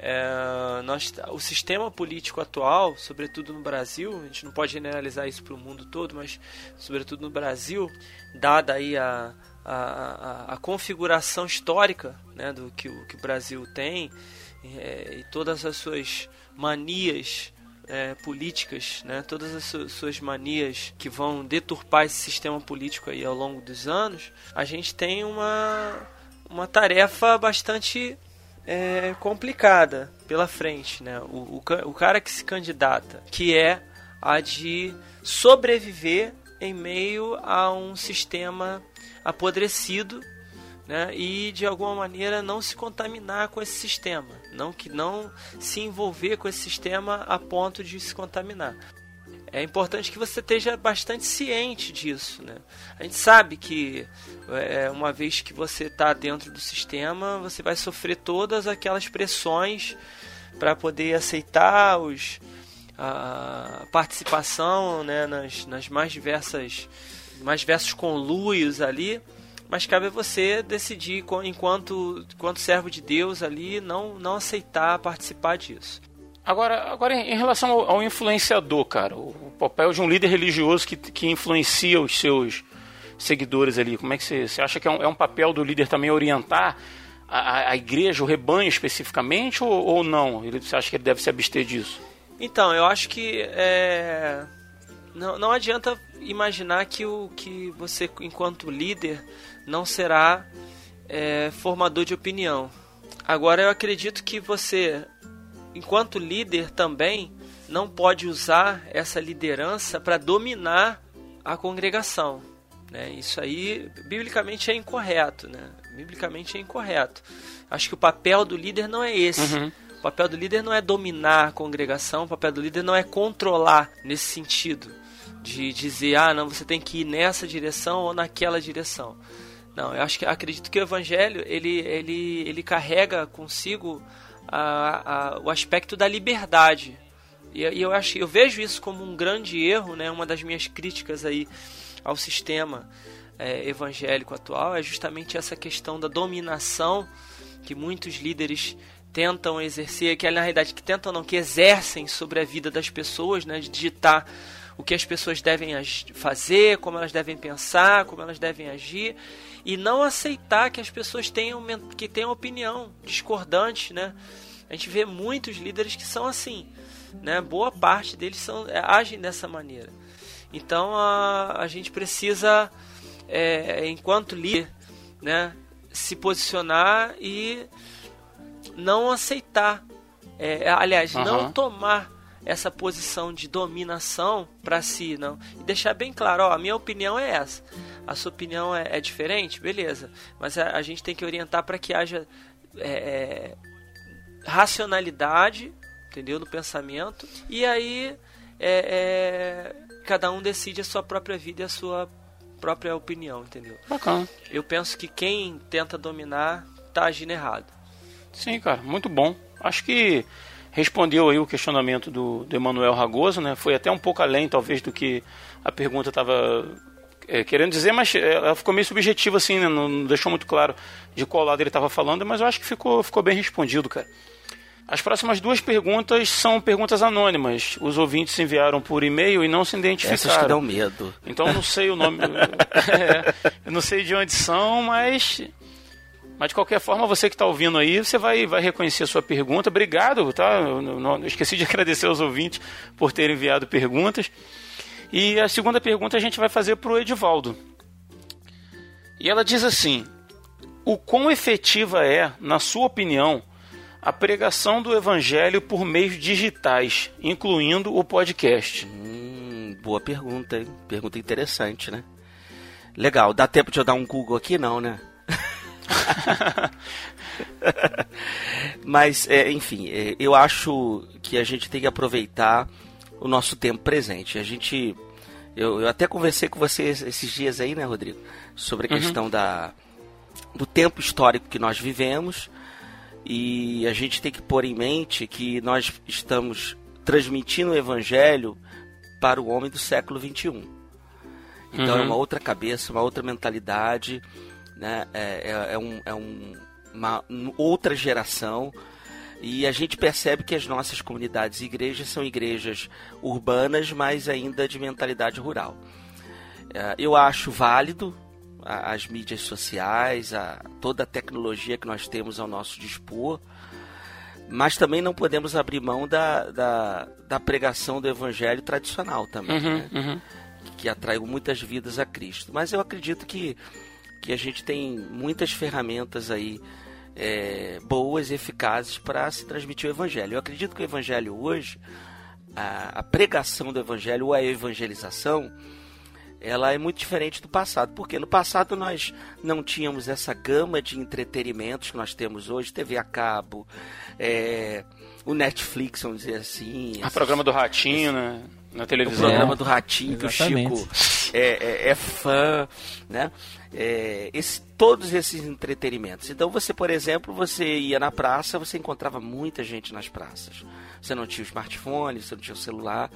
F: É, nós, o sistema político atual, sobretudo no Brasil, a gente não pode generalizar isso para o mundo todo, mas sobretudo no Brasil, dada aí a, a, a, a configuração histórica né, do que o, que o Brasil tem é, e todas as suas manias é, políticas, né, todas as suas manias que vão deturpar esse sistema político aí ao longo dos anos, a gente tem uma, uma tarefa bastante é, complicada pela frente, né? O, o, o cara que se candidata, que é a de sobreviver em meio a um sistema apodrecido né, e de alguma maneira não se contaminar com esse sistema, não que não se envolver com esse sistema a ponto de se contaminar é importante que você esteja bastante ciente disso. Né? A gente sabe que é, uma vez que você está dentro do sistema, você vai sofrer todas aquelas pressões para poder aceitar os, a participação né, nas, nas mais diversas mais diversos conluios ali mas cabe a você decidir enquanto, enquanto servo de Deus ali não, não aceitar participar disso.
B: Agora, agora em relação ao, ao, influenciador, cara, o papel de um líder religioso que, que influencia os seus seguidores ali, como é que você, você acha que é um, é um papel do líder também orientar a, a igreja, o rebanho especificamente, ou, ou não? Ele, você acha que ele deve se abster disso?
F: Então, eu acho que é, não, não adianta imaginar que, o, que você, enquanto líder, não será é, formador de opinião. Agora, eu acredito que você, enquanto líder também, não pode usar essa liderança para dominar a congregação. Né? Isso aí, biblicamente, é incorreto. Né? Biblicamente é incorreto. Acho que o papel do líder não é esse. Uhum. O papel do líder não é dominar a congregação, o papel do líder não é controlar nesse sentido. De dizer, ah, não, você tem que ir nessa direção ou naquela direção. Não, eu acho que acredito que o evangelho ele, ele, ele carrega consigo a, a, o aspecto da liberdade. E, e, eu acho eu vejo isso como um grande erro, né? Uma das minhas críticas aí ao sistema é, evangélico atual é justamente essa questão da dominação que muitos líderes tentam exercer, que na realidade que tentam não, que exercem sobre a vida das pessoas, né, de digitar o que as pessoas devem fazer, como elas devem pensar, como elas devem agir, e não aceitar que as pessoas tenham que tenham opinião discordante, né? A gente vê muitos líderes que são assim, né? Boa parte deles são, é, agem dessa maneira. Então a, a gente precisa, é, enquanto líder, né, se posicionar e não aceitar, é, aliás, uhum. não tomar essa posição de dominação para si, não. E deixar bem claro, ó, a minha opinião é essa. A sua opinião é, é diferente, beleza. Mas a, a, gente tem que orientar para que haja é, é, racionalidade, entendeu, no pensamento. E aí é, é, cada um decide a sua própria vida e a sua própria opinião, entendeu?
B: Bacana.
F: Eu penso que quem tenta dominar tá agindo errado.
B: Sim, cara, muito bom. Acho que respondeu aí o questionamento do, do Emanuel Ragoso, né? Foi até um pouco além, talvez, do que a pergunta estava é, querendo dizer, mas é, ela ficou meio subjetiva, assim, né? não, não deixou muito claro de qual lado ele estava falando, mas eu acho que ficou, ficou bem respondido, cara. As próximas duas perguntas são perguntas anônimas. Os ouvintes enviaram por e-mail e não se identificaram.
G: Essas que dão medo.
B: Então eu não sei o nome. é, eu não sei de onde são, mas mas de qualquer forma, você que está ouvindo aí, você vai, vai reconhecer a sua pergunta. Obrigado, tá? Eu, não, eu esqueci de agradecer aos ouvintes por terem enviado perguntas. E a segunda pergunta a gente vai fazer para o Edivaldo. E ela diz assim: O quão efetiva é, na sua opinião, a pregação do evangelho por meios digitais, incluindo o podcast?
G: Hum, boa pergunta, hein? Pergunta interessante, né? Legal, dá tempo de eu dar um Google aqui? Não, né? Mas, é, enfim, é, eu acho que a gente tem que aproveitar o nosso tempo presente. A gente. Eu, eu até conversei com você esses dias aí, né, Rodrigo? Sobre a uhum. questão da, do tempo histórico que nós vivemos. E a gente tem que pôr em mente que nós estamos transmitindo o evangelho para o homem do século XXI. Então uhum. é uma outra cabeça, uma outra mentalidade né? É, é, é, um, é um, uma outra geração e a gente percebe que as nossas comunidades e igrejas são igrejas urbanas, mas ainda de mentalidade rural. É, eu acho válido as mídias sociais, a, toda a tecnologia que nós temos ao nosso dispor, mas também não podemos abrir mão da, da, da pregação do evangelho tradicional também, uhum, né? uhum. que atraiu muitas vidas a Cristo. Mas eu acredito que que a gente tem muitas ferramentas aí é, boas e eficazes para se transmitir o evangelho. Eu acredito que o evangelho hoje, a, a, pregação do evangelho ou a evangelização, ela é muito diferente do passado, porque no passado nós não tínhamos essa gama de entretenimentos que nós temos hoje, TV a cabo, é, o Netflix, vamos dizer assim.
B: O programa do Ratinho, né? Na televisão.
G: O programa do Ratinho, que o Chico é, é, é fã, né? É, esse, todos esses entretenimentos. Então você, por exemplo, você ia na praça, você encontrava muita gente nas praças. Você não tinha o smartphone, você não tinha o celular.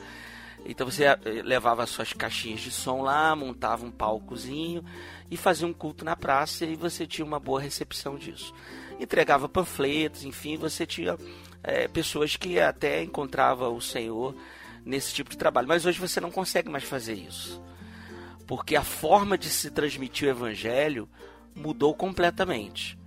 G: Então você eh, levava suas caixinhas de som lá, montava um palcozinho e fazia um culto na praça e você tinha uma boa recepção disso. Entregava panfletos, enfim, você tinha é, pessoas que até encontrava o Senhor nesse tipo de trabalho. Mas hoje você não consegue mais fazer isso. Porque a forma de se transmitir o evangelho mudou completamente.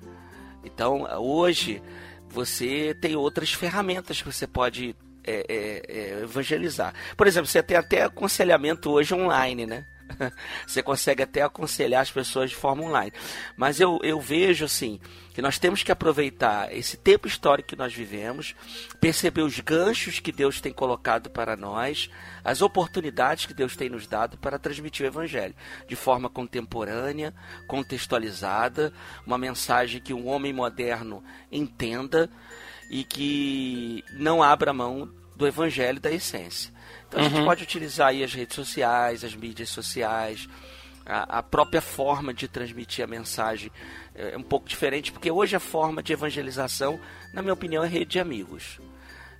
G: Então, hoje, você tem outras ferramentas que você pode é, é, é, evangelizar. Por exemplo, você tem até aconselhamento hoje online, né? Você consegue até aconselhar as pessoas de forma online. Mas eu, eu vejo assim que nós temos que aproveitar esse tempo histórico que nós vivemos, perceber os ganchos que Deus tem colocado para nós, as oportunidades que Deus tem nos dado para transmitir o Evangelho de forma contemporânea, contextualizada, uma mensagem que um homem moderno entenda e que não abra mão do evangelho da essência. Então a gente uhum. pode utilizar aí as redes sociais, as mídias sociais, a, a, própria forma de transmitir a mensagem é, é um pouco diferente, porque hoje a forma de evangelização, na minha opinião, é rede de amigos.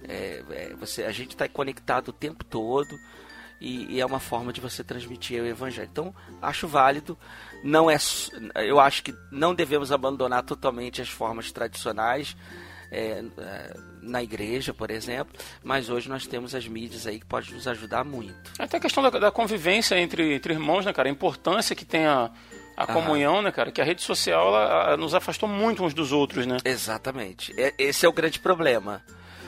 G: É, é, você, a gente está conectado o tempo todo e, e, é uma forma de você transmitir o evangelho. Então, acho válido. Não é, eu acho que não devemos abandonar totalmente as formas tradicionais é, é, na igreja, por exemplo, mas hoje nós temos as mídias aí que podem nos ajudar muito.
B: Até a questão da, da convivência entre, entre irmãos, né, cara? A importância que tem a, a comunhão, né, cara? Que a rede social ela, ela nos afastou muito uns dos outros, né?
G: Exatamente. É, esse é o grande problema.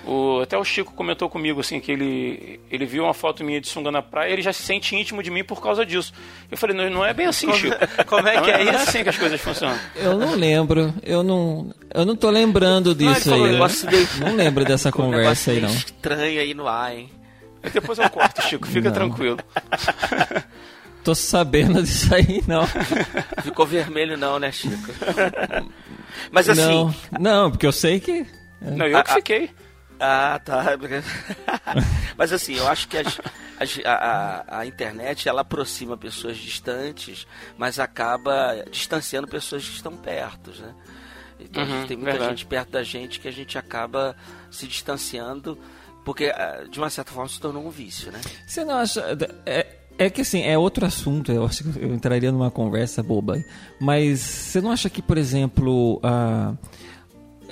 B: O, até o Chico comentou comigo assim que ele, ele viu uma foto minha de sunga na praia e ele já se sente íntimo de mim por causa disso. Eu falei, não, não é bem assim, Chico.
F: Como é que é, é isso? Não
B: é assim que as coisas funcionam.
E: Eu não lembro. Eu não, eu não tô lembrando disso aí. Não lembro dessa conversa aí, não.
G: estranho aí no ar, hein?
B: Depois eu corto, Chico. Fica não. tranquilo.
E: Tô sabendo disso aí, não.
G: Ficou vermelho não, né, Chico? Mas assim...
E: Não, não porque eu sei que...
B: Não, eu que fiquei.
G: Ah, tá. Mas assim, eu acho que as, as, a, a, internet ela aproxima pessoas distantes, mas acaba distanciando pessoas que estão perto, né? Então uhum, tem muita verdade. gente perto da gente que a gente acaba se distanciando, porque ah, de uma certa forma se tornou um vício, né?
E: Você não acha. É, é que assim, é outro assunto, eu acho que eu entraria numa conversa boba. Mas você não acha que, por exemplo, a. Uh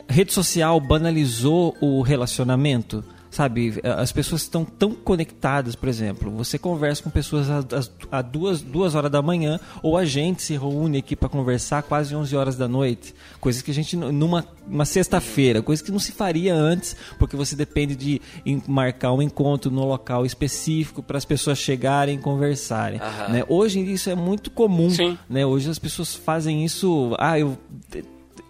E: rede social banalizou o relacionamento. Sabe, as pessoas estão tão conectadas, por exemplo, você conversa com pessoas às, duas, duas horas da manhã, ou a gente se reúne aqui para conversar quase 11 horas da noite. Coisas que a gente, numa uma sexta-feira, coisas que não se faria antes, porque você depende de marcar um encontro no local específico para as pessoas chegarem e conversarem. Né? Hoje isso é muito comum. Né? Hoje as pessoas fazem isso. Ah, eu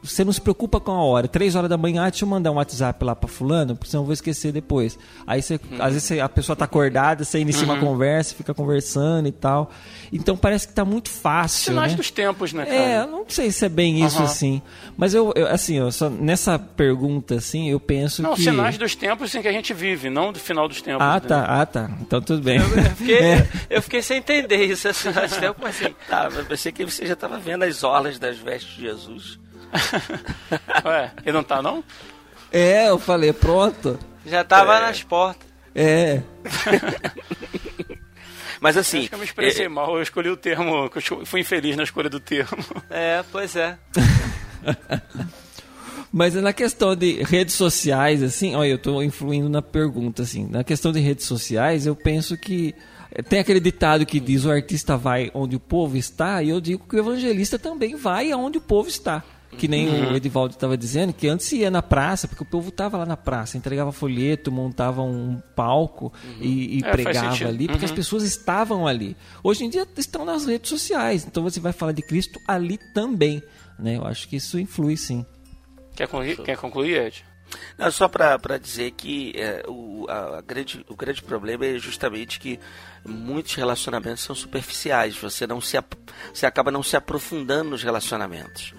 E: você não se preocupa com a hora. Três horas da manhã, ah, deixa eu mandar um WhatsApp lá pra fulano, porque senão eu vou esquecer depois. Aí você, uhum. às vezes a pessoa tá acordada, você inicia uhum. uma conversa, fica conversando e tal. Então parece que tá muito fácil.
B: Sinais
E: né?
B: dos tempos, né, cara?
E: É, eu não sei se é bem isso uhum. assim. Mas eu, eu assim, eu só, nessa pergunta, assim, eu penso
B: não,
E: que.
B: Não, sinais dos tempos em que a gente vive, não do final dos tempos.
E: Ah, tá, ah, tá. Então tudo bem.
F: Eu, eu, fiquei, é. eu fiquei, sem entender isso, assim, tempos, assim.
G: Tá, eu pensei que você já tava vendo as orlas das vestes de Jesus.
B: Ué, ele não tá não?
E: É, eu falei, pronto.
F: Já tava é. nas portas.
E: É.
G: Mas assim.
B: Acho que eu me expressei é... mal, eu escolhi o termo. Eu fui infeliz na escolha do termo.
F: É, pois é.
E: Mas na questão de redes sociais, assim, olha, eu estou influindo na pergunta, assim. Na questão de redes sociais, eu penso que tem aquele ditado que diz o artista vai onde o povo está, e eu digo que o evangelista também vai aonde o povo está. Que nem uhum. o Edivaldo estava dizendo, que antes ia na praça, porque o povo estava lá na praça, entregava folheto, montava um palco uhum. e, e é, pregava ali, porque uhum. as pessoas estavam ali. Hoje em dia estão nas redes sociais, então você vai falar de Cristo ali também. Né? Eu acho que isso influi sim.
B: Quer concluir, Quer concluir Ed?
G: Não, só para dizer que é, o, a, a grande, o grande problema é justamente que muitos relacionamentos são superficiais. Você não se você acaba não se aprofundando nos relacionamentos.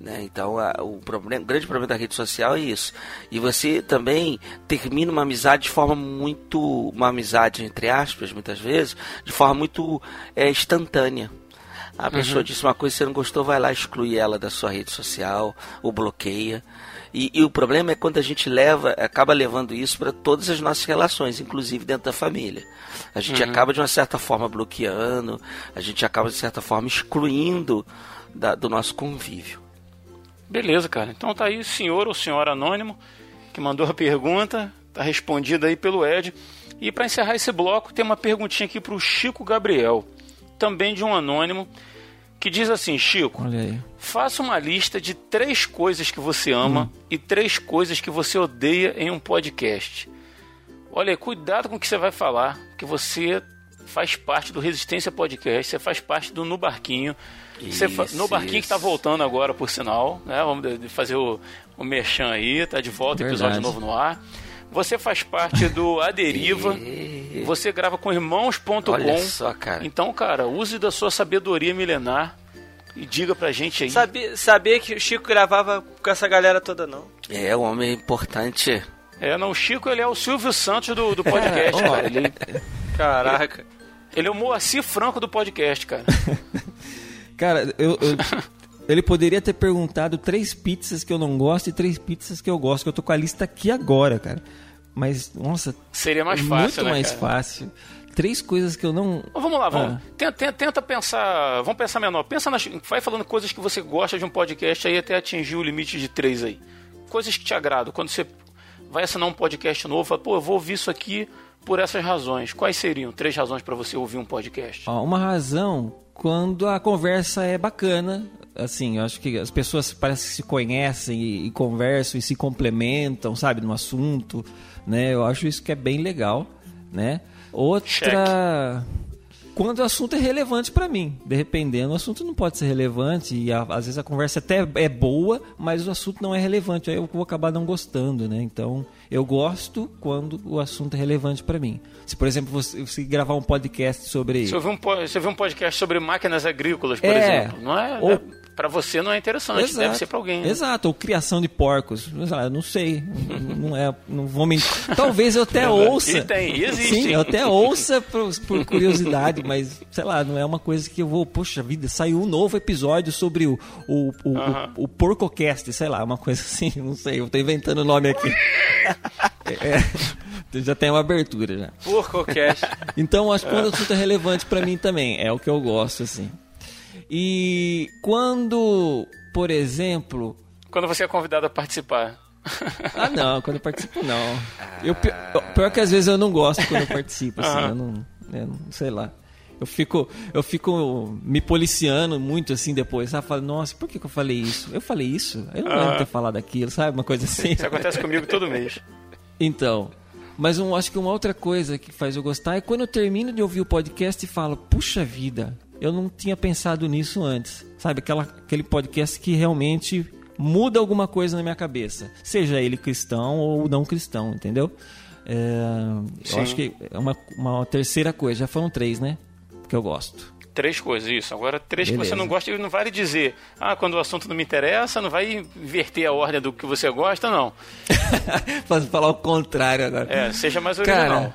G: Né? Então, a, o, problema, o grande problema da rede social é isso. E você também termina uma amizade de forma muito. Uma amizade, entre aspas, muitas vezes, de forma muito é, instantânea. A pessoa uhum. disse uma coisa, você não gostou, vai lá exclui ela da sua rede social, ou bloqueia. E, e, o problema é quando a gente leva, acaba levando isso para todas as nossas relações, inclusive dentro da família. A gente uhum. acaba de uma certa forma bloqueando, a gente acaba de certa forma excluindo da, do nosso convívio.
B: Beleza, cara. Então tá aí o senhor ou senhora anônimo que mandou a pergunta, tá respondida aí pelo Ed. E para encerrar esse bloco, tem uma perguntinha aqui pro Chico Gabriel, também de um anônimo, que diz assim, Chico, faça uma lista de três coisas que você ama e três coisas que você odeia em um podcast. Olha, aí, cuidado com o que você vai falar, que você faz parte do Resistência Podcast, você faz parte do No Barquinho. Fa-
G: Isso,
B: no Barquinho que tá
G: isso.
B: voltando agora, por sinal, né? Vamos de- de fazer o, o merchan aí, tá de volta, episódio
E: Verdade.
B: novo no ar. Você faz parte do A Deriva.
G: E-
B: Você grava com irmãos.com.
G: Olha só, cara.
B: Então, cara, use da sua sabedoria milenar e diga pra gente aí.
F: Sabia, sabia que o Chico gravava com essa galera toda, não.
G: É, o homem é importante.
B: É, não, o Chico, ele é o Silvio Santos do, do podcast,
E: ó.
B: cara. Ele,
F: Caraca.
B: ele é o Moacir Franco do podcast, cara.
E: Cara, eu, eu- ele poderia ter perguntado três pizzas que eu não gosto e três pizzas que eu gosto, que eu tô com a lista aqui agora, cara. Mas, nossa,
B: Seria mais
E: é
B: fácil,
E: muito
B: né,
E: mais
B: cara?
E: fácil. Três coisas que eu não.
B: Vamos lá, vamos.
E: Ah.
B: Tenta, tenta- tenta pensar. Vamos pensar menor. Pensa nas. Vai falando coisas que você gosta de um podcast aí até atingir o limite de três aí. Coisas que te agradam. Quando você vai assinar um podcast novo, fala, pô, eu vou ouvir isso aqui por essas razões. Quais seriam três razões pra você ouvir um podcast?
E: Ó, uma razão quando a conversa é bacana. Assim, eu acho que as pessoas parecem que se conhecem e, e conversam e se complementam, sabe, no assunto, né? Eu acho isso que é bem legal, né? Outra quando o assunto é relevante pra mim. Dependendo, o assunto não pode ser relevante e a- às vezes a conversa até é boa, mas o assunto não é relevante. Aí eu vou acabar não gostando, né? Então, eu gosto quando o assunto é relevante pra mim. Se, por exemplo, você, você gravar um podcast sobre
B: Você ouviu, um, po- você ouviu um podcast sobre máquinas agrícolas, por
E: É.
B: exemplo. Não é,
E: Ou-
B: é- pra você não é interessante, deve ser pra alguém. né?
E: Exato, ou criação de porcos. Eu não sei. não é, não vou mentir. Talvez eu até ouça.
B: E tem, existe.
E: Sim, eu até ouça por, por curiosidade, mas sei lá, não é uma coisa que eu vou, poxa vida, saiu um novo episódio sobre o o, o,
B: Aham.
E: o, o Porcocast, sei lá, uma coisa assim, não sei, eu tô inventando o nome aqui. É, é, já tem uma abertura já.
F: Porcocast.
E: Então, acho que quando o assunto é relevante pra mim também, é o que eu gosto, assim. E quando, por exemplo.
B: Quando você é convidado a participar.
E: Ah, não, quando eu participo, não. Eu, pi- pior que às vezes eu não gosto quando eu participo, assim, eu não, eu não- Sei lá. Eu fico, eu fico me policiando muito assim depois, sabe? Falo, nossa, por que, que eu falei isso? Eu falei isso? Eu não lembro de ter falado aquilo, sabe? Uma coisa assim.
B: Isso acontece comigo todo mês.
E: Então, mas eu acho que uma outra coisa que faz eu gostar é quando eu termino de ouvir o podcast e falo, puxa vida, eu não tinha pensado nisso antes. Sabe, Aquela, aquele podcast que realmente muda alguma coisa na minha cabeça. Seja ele cristão ou não cristão, entendeu? É, eu acho que é uma, uma terceira coisa, já foram três, né? Que eu gosto.
B: Três coisas, isso. Agora, três que
E: Beleza.
B: você não gosta, não vale dizer, ah, quando o assunto não me interessa, não vai inverter a ordem do que você gosta, não.
E: Falar o contrário agora.
B: É, seja mais original.
E: Cara,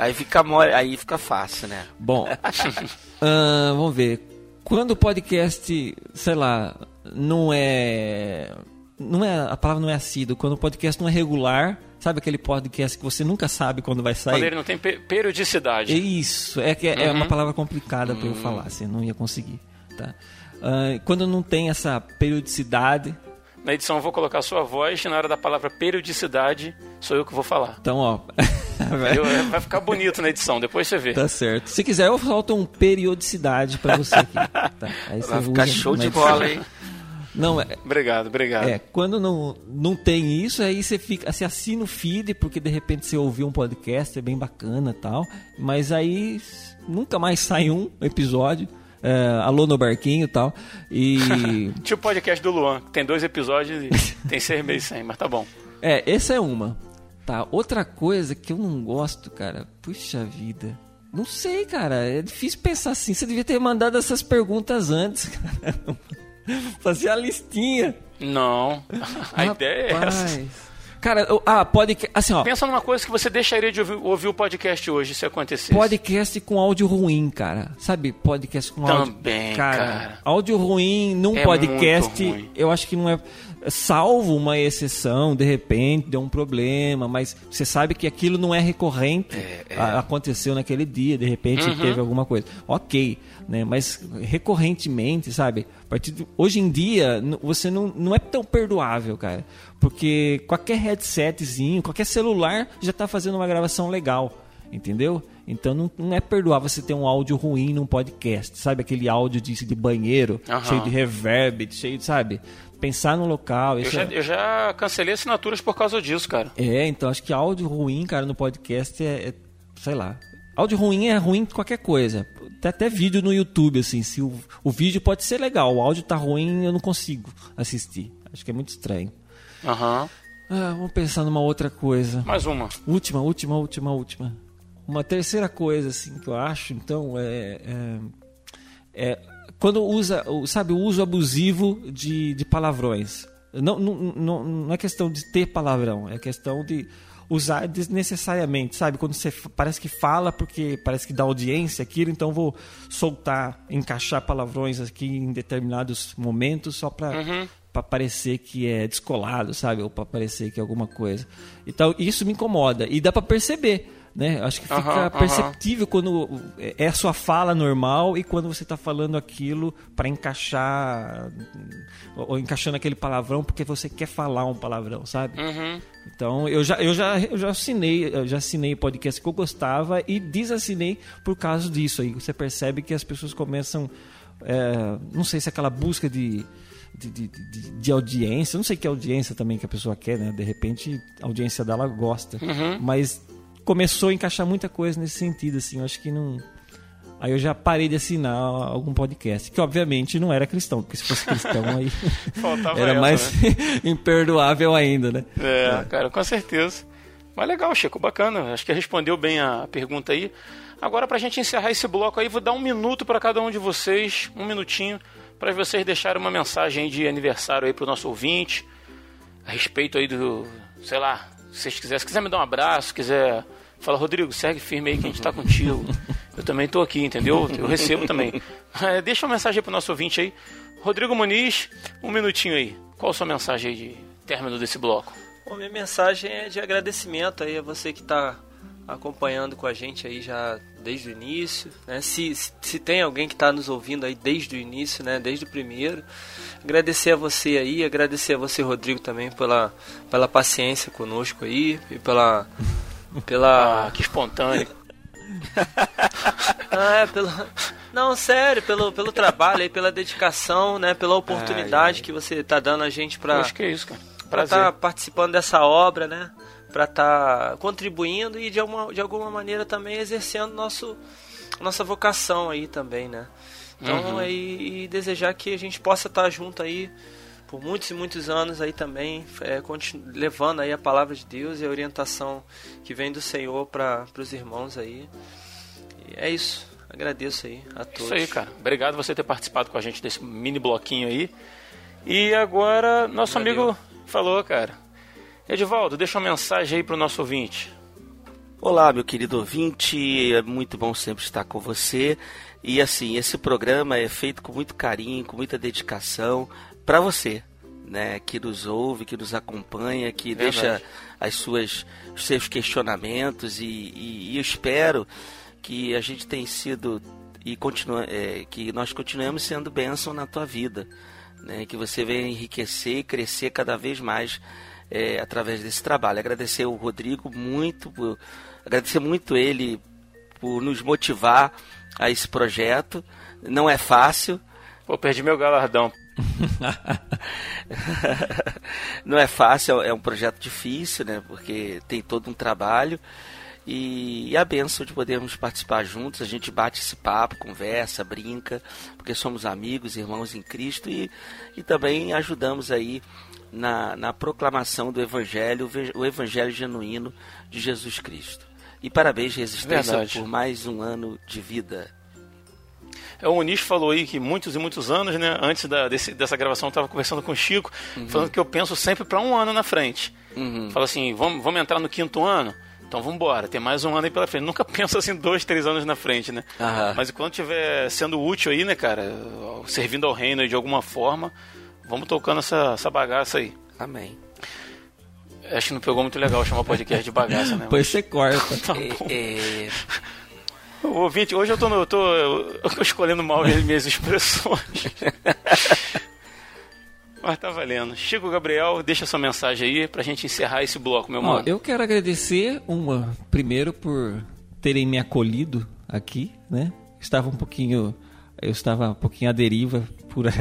G: Aí fica mole, aí fica fácil, né?
E: Bom, ah, vamos ver. Quando o podcast, sei lá, não é. Não é. A palavra não é assíduo. Quando o podcast não é regular, sabe aquele podcast que você nunca sabe quando vai sair?
B: Quando ele não tem pe- periodicidade.
E: Isso, é que é, é uma
B: Uhum.
E: palavra complicada para eu falar, assim, não ia conseguir. Tá? Ah, quando não tem essa periodicidade,
B: Na edição eu vou colocar sua voz e na hora da palavra periodicidade sou eu que vou falar.
E: então, ó.
B: Eu- vai ficar bonito na edição, depois você vê.
E: tá certo. Se quiser, eu solto um periodicidade para você aqui. Tá? Aí você
G: Vai ficar show de bola, hein?
E: Não, é,
B: Obrigado, obrigado.
E: É, quando não, não tem isso, aí você fica, você assina o feed, porque de repente você ouviu um podcast, é bem bacana e tal, mas aí nunca mais sai um episódio, é, alô no barquinho e tal, e...
B: Tipo o podcast do Luan, que tem dois episódios e tem seis meses sem, mas tá bom.
E: é, essa é uma, tá? Outra coisa que eu não gosto, cara, puxa vida... Não sei, cara, é difícil pensar assim, você devia ter mandado essas perguntas antes, cara. Fazer a listinha.
B: Não. A ideia é essa.
E: Rapaz. Cara, ah, pode. Assim, ó.
B: Pensa numa coisa que você deixaria de ouvir, ouvir o podcast hoje se acontecesse.
E: Podcast com áudio ruim, cara. Sabe, podcast com áudio.
B: Também, cara.
E: Áudio ruim num
B: É
E: podcast, eu acho que não é. Salvo uma exceção, de repente deu um problema, mas você sabe que aquilo não é recorrente. A- aconteceu naquele dia, de repente
B: Uhum.
E: teve alguma coisa. Ok, né? Mas recorrentemente, sabe? A partir de- hoje em dia, você não, não é tão perdoável, cara. Porque qualquer headsetzinho, qualquer celular já tá fazendo uma gravação legal. Entendeu? Então não, não é perdoar você ter um áudio ruim num podcast, sabe? Aquele áudio de, de banheiro,
B: Aham.
E: cheio de reverb, cheio de, sabe? Pensar no local.
B: Eu já,
E: é-
B: eu já cancelei assinaturas por causa disso, cara.
E: É, então acho que áudio ruim, cara, no podcast é, é- sei lá. Áudio ruim é ruim de qualquer coisa. Tem até vídeo no YouTube, assim. Se o, o vídeo pode ser legal, o áudio tá ruim, eu não consigo assistir. Acho que é muito estranho.
B: Aham.
E: Ah, vamos pensar numa outra coisa.
B: Mais uma.
E: Última, última, última, última. Uma terceira coisa, assim, que eu acho, então, é. é, é quando usa, sabe, o uso abusivo de, de palavrões. Não, não, não, não é questão de ter palavrão, é questão de usar desnecessariamente, sabe? Quando você parece que fala porque parece que dá audiência aquilo, então vou soltar, encaixar palavrões aqui em determinados momentos só para para parecer que é descolado, sabe? Ou para parecer que é alguma coisa. Então, isso me incomoda. E dá para perceber, né? Acho que fica perceptível quando é a sua fala normal e quando você está falando aquilo para encaixar ou ou encaixando aquele palavrão porque você quer falar um palavrão, sabe?
B: Uhum.
E: Então eu já, eu já, eu já assinei, eu já assinei podcast que eu gostava e desassinei por causa disso aí. Você percebe que as pessoas começam, é, não sei se é aquela busca de, de, de, de- de audiência, não sei que audiência também que a pessoa quer, né? De repente a audiência dela gosta, mas começou a encaixar muita coisa nesse sentido, assim. Eu acho que não. Aí eu já parei de assinar algum podcast, que obviamente não era cristão, porque se fosse cristão aí
B: Faltava
E: era mais
B: né?
E: imperdoável ainda, né?
B: É, cara, com certeza. Mas legal, Chico, bacana. Acho que respondeu bem a pergunta aí. Agora, pra gente encerrar esse bloco aí, vou dar um minuto para cada um de vocês, um minutinho, para vocês deixarem uma mensagem aí de aniversário aí pro nosso ouvinte, a respeito aí do, sei lá, se vocês quiserem, se quiser me dar um abraço, quiser fala, Rodrigo, segue firme aí que a gente tá contigo. Eu também tô aqui, entendeu? Eu recebo também. É, Deixa uma mensagem aí pro nosso ouvinte aí. Rodrigo Muniz, um minutinho aí. Qual a sua mensagem aí de término desse bloco?
F: Bom, minha mensagem é de agradecimento aí a você que está acompanhando com a gente aí já desde o início, né? Se, se, tem alguém que está nos ouvindo aí desde o início, né? Desde o primeiro, agradecer a você aí, agradecer a você Rodrigo também pela, pela paciência conosco aí e pela pela
B: Ah, que espontâneo.
F: Ah, é, pelo... Não, sério, pelo, pelo trabalho aí, pela dedicação, né? Pela oportunidade que você tá dando a gente pra
B: Acho que é isso, cara.
F: pra estar participando dessa obra, né? Pra estar contribuindo e de alguma, de alguma maneira também exercendo nosso, nossa vocação aí também, né? Então,
B: Uhum.
F: aí, e desejar que a gente possa estar junto aí por muitos e muitos anos aí também, é, continu- levando aí a palavra de Deus e a orientação que vem do Senhor para os irmãos aí. E é isso. Agradeço aí a todos.
B: Isso aí, cara. Obrigado você ter participado com a gente desse mini bloquinho aí. E agora, nosso
F: Valeu.
B: amigo falou, cara. Edivaldo, deixa uma mensagem aí pro nosso ouvinte.
G: Olá, meu querido ouvinte, é muito bom sempre estar com você. E assim, esse programa é feito com muito carinho, com muita dedicação para você, né, que nos ouve, que nos acompanha, que
B: Verdade.
G: deixa as suas os seus questionamentos e, e- e eu espero que a gente tenha sido e continua, é, que nós continuemos sendo bênção na tua vida, né, que você venha enriquecer e crescer cada vez mais é, através desse trabalho. Agradecer o Rodrigo muito, por- agradecer muito ele por nos motivar a esse projeto. Não é fácil,
B: Pô, perdi meu galardão.
G: não é fácil, é um projeto difícil, né? Porque tem todo um trabalho. E, e a benção de podermos participar juntos, a gente bate esse papo, conversa, brinca, porque somos amigos, irmãos em Cristo e, e também ajudamos aí na, na proclamação do Evangelho, o Evangelho genuíno de Jesus Cristo. E parabéns, Resistência,
B: Verdade.
G: por mais um ano de vida.
B: É, o Muniz falou aí que muitos e muitos anos, né? Antes da, desse- dessa gravação, eu tava conversando com o Chico, falando que eu penso sempre para um ano na frente.
G: Uhum.
B: Fala assim, vamos, vamos entrar no quinto ano? Então vamos embora, tem mais um ano aí pela frente. Nunca penso assim dois, três anos na frente, né?
G: Aham.
B: Mas quando tiver sendo útil aí, né, cara, servindo ao reino aí de alguma forma, vamos tocando essa, essa bagaça aí.
G: Amém.
B: Acho que não pegou muito legal chamar podcast de bagaça, né?
E: Depois você corta.
B: Tá bom.
G: É, é,
B: O ouvinte, hoje eu tô, no- eu tô, eu tô escolhendo mal as minhas expressões. Mas tá valendo. Chico Gabriel, deixa sua mensagem aí pra gente encerrar esse bloco, meu mano.
E: eu quero agradecer uma primeiro por terem me acolhido aqui, né? Estava um pouquinho eu estava um pouquinho à deriva por aí.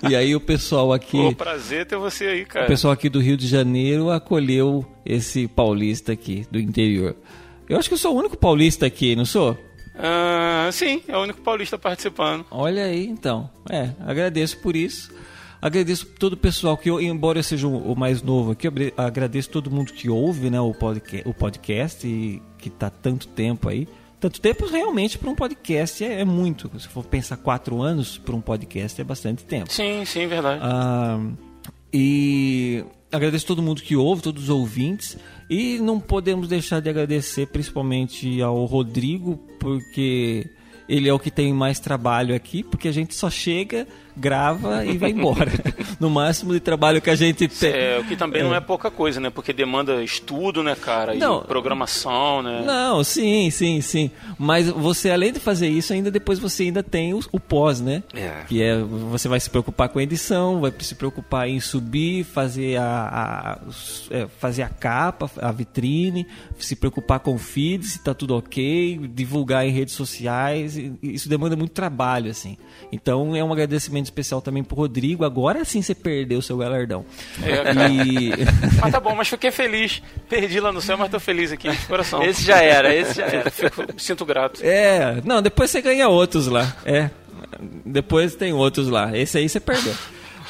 E: e aí o pessoal aqui.
B: Pô, prazer ter você aí, cara.
E: O pessoal aqui do Rio de Janeiro acolheu esse paulista aqui do interior. Eu acho que eu sou o único paulista aqui, não sou?
B: Ah, sim, é o único paulista participando.
E: Olha aí, então. É, agradeço por isso. Agradeço todo o pessoal que, embora eu seja o mais novo aqui, agradeço todo mundo que ouve né, o podcast, o podcast e que está tanto tempo aí. Tanto tempo realmente para um podcast é, é, muito. Se for pensar quatro anos para um podcast é bastante tempo.
B: Sim, sim, verdade.
E: Ah, e agradeço todo mundo que ouve, todos os ouvintes. E não podemos deixar de agradecer principalmente ao Rodrigo, porque ele é o que tem mais trabalho aqui, porque a gente só chega, grava e vai embora. no máximo de trabalho que a gente tem.
B: É, o que também é. não é pouca coisa, né? Porque demanda estudo, né, cara? Não, e programação, né?
E: Não, sim, sim, sim. Mas você, além de fazer isso, ainda depois você ainda tem o, o pós, né? É. Que é, você vai se preocupar com a edição, vai se preocupar em subir, fazer a, a é, fazer a capa, a vitrine, se preocupar com o feed, se tá tudo ok, divulgar em redes sociais. Isso demanda muito trabalho, assim. Então é um agradecimento especial também pro Rodrigo. Agora sim você perdeu o seu galardão.
B: É, e... mas tá bom, mas fiquei feliz. Perdi lá no céu, mas tô feliz aqui de coração.
F: Esse já era, esse já era.
B: Fico, sinto grato.
E: É, não, depois você ganha outros lá. É. Depois tem outros lá. Esse aí você perdeu.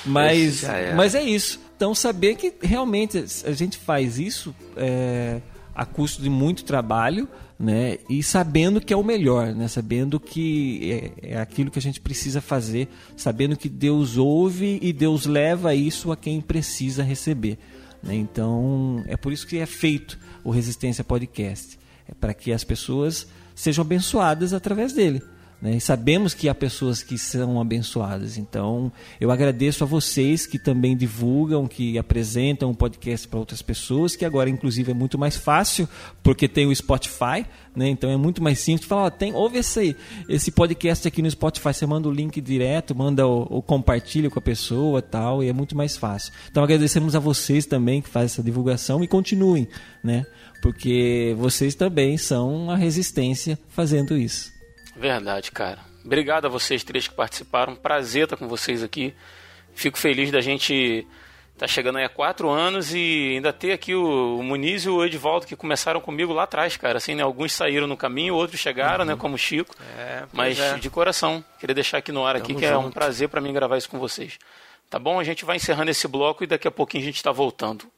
E: Mas, mas é isso. Então saber que realmente a gente faz isso é, a custo de muito trabalho né? E sabendo que é o melhor, né? Sabendo que é, é, aquilo que a gente precisa fazer, sabendo que Deus ouve e Deus leva isso a quem precisa receber, né? Então é por isso que é feito o Resistência Podcast, é para que as pessoas sejam abençoadas através dele. Né? E sabemos que há pessoas que são abençoadas. Então, eu agradeço a vocês que também divulgam, que apresentam o podcast para outras pessoas, que agora, inclusive, é muito mais fácil, porque tem o Spotify, né? então é muito mais simples. Falar, tem, ouve esse, esse podcast aqui no Spotify, você manda o link direto, manda o, compartilha com a pessoa tal, e é muito mais fácil. Então, agradecemos a vocês também que fazem essa divulgação e continuem, né? porque vocês também são a resistência fazendo isso.
B: Verdade, cara. Obrigado a vocês três que participaram. Prazer estar com vocês aqui. Fico feliz da gente tá chegando aí há quatro anos e ainda ter aqui o, Muniz e o Edvaldo que começaram comigo lá atrás, cara. Assim, né? Alguns saíram no caminho, outros chegaram, né? uhum. né? Como o Chico. É, Mas é. de coração, queria deixar aqui no ar aqui Tamo que junto. é um prazer para mim gravar isso com vocês. Tá bom? A gente vai encerrando esse bloco e daqui a pouquinho a gente está voltando.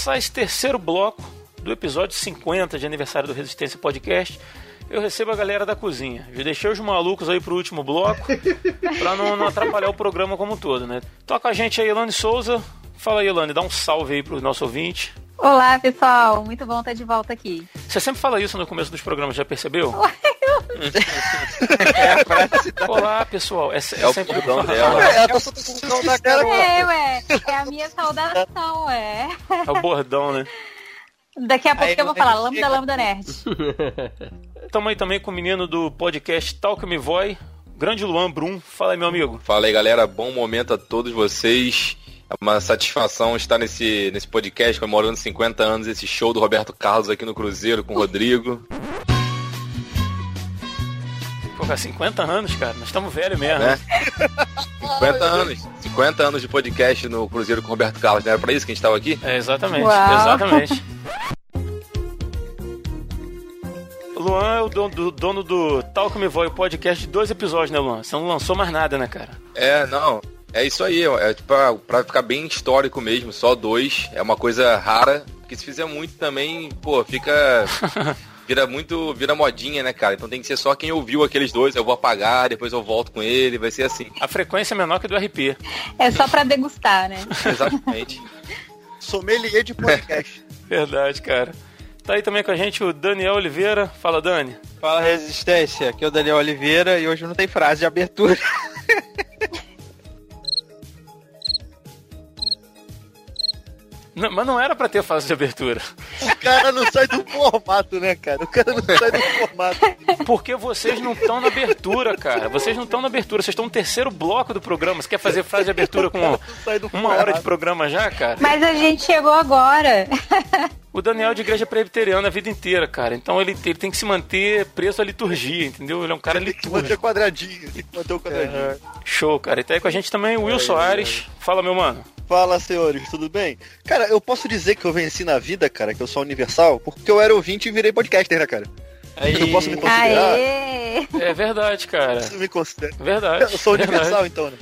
B: Começar esse terceiro bloco do episódio 50 de aniversário do Resistência Podcast, eu recebo a galera da cozinha. Já deixei os malucos aí pro último bloco, pra não, não atrapalhar o programa como um todo, né? Toca a gente aí, Elane Souza. Fala aí, Elane, dá um salve aí pro nosso ouvinte.
H: Olá, pessoal. Muito bom estar de volta aqui.
B: Você sempre fala isso no começo dos programas, já percebeu? É Olá, pessoal. É, é, é
H: o sempre o dela. É, a da cara. É, ué. É a minha saudação, ué.
B: É o bordão, né?
H: Daqui a pouco aí, eu vou falar Lambda Lambda Nerd.
B: Tamo aí também com o menino do podcast Talk Me Voy, grande Luan Brum. Fala aí, meu amigo.
I: Fala aí, galera. Bom momento a todos vocês. É uma satisfação estar nesse, nesse podcast comemorando 50 anos, esse show do Roberto Carlos aqui no Cruzeiro com o Rodrigo.
B: Pô, 50 anos, cara. Nós estamos velhos mesmo. Né?
I: 50 anos. 50 anos de podcast no Cruzeiro com o Roberto Carlos. Não era pra isso que a gente estava aqui?
B: É, exatamente. Uau. Exatamente. Luan é o dono do, dono do Talk Me Voy, podcast de dois episódios, né, Luan? Você não lançou mais nada, né, cara?
I: É, não. É isso aí, é tipo, pra ficar bem histórico mesmo, só dois. É uma coisa rara, porque se fizer muito também, pô, fica. vira muito. vira modinha, né, cara? Então tem que ser só quem ouviu aqueles dois. Eu vou apagar, depois eu volto com ele, vai ser assim.
B: A frequência é menor que do RP.
H: É só pra degustar, né?
I: Exatamente.
J: Sommelier de podcast.
B: Verdade, cara. Tá aí também com a gente o Daniel Oliveira. Fala, Dani.
J: Fala, Resistência. Aqui é o Daniel Oliveira e hoje não tem frase de abertura.
B: Não, mas não era pra ter fase de abertura.
J: O cara não sai do formato, né, cara? O cara não sai do formato.
B: Porque vocês não estão na abertura, cara. Vocês não estão na abertura. Vocês estão no terceiro bloco do programa. Você quer fazer frase de abertura com uma hora de programa já, cara?
H: Mas a gente chegou agora.
B: O Daniel é de igreja presbiteriana a vida inteira, cara. Então ele, ele tem que se manter preso à liturgia, entendeu? Ele é um cara
J: Tem que manter quadradinho, tem que manter o quadradinho.
B: Show, cara. E tá aí com a gente também o Will Soares. Fala, meu mano.
J: Fala, senhores, tudo bem? Cara, eu posso dizer que eu venci na vida, cara, que eu sou universal, porque eu era ouvinte e virei podcaster, né, cara?
B: Aí.
J: Eu posso me considerar.
H: Aê!
B: É verdade, cara.
J: Você me considera.
B: Verdade.
J: Eu sou
B: verdade.
J: universal, então, né?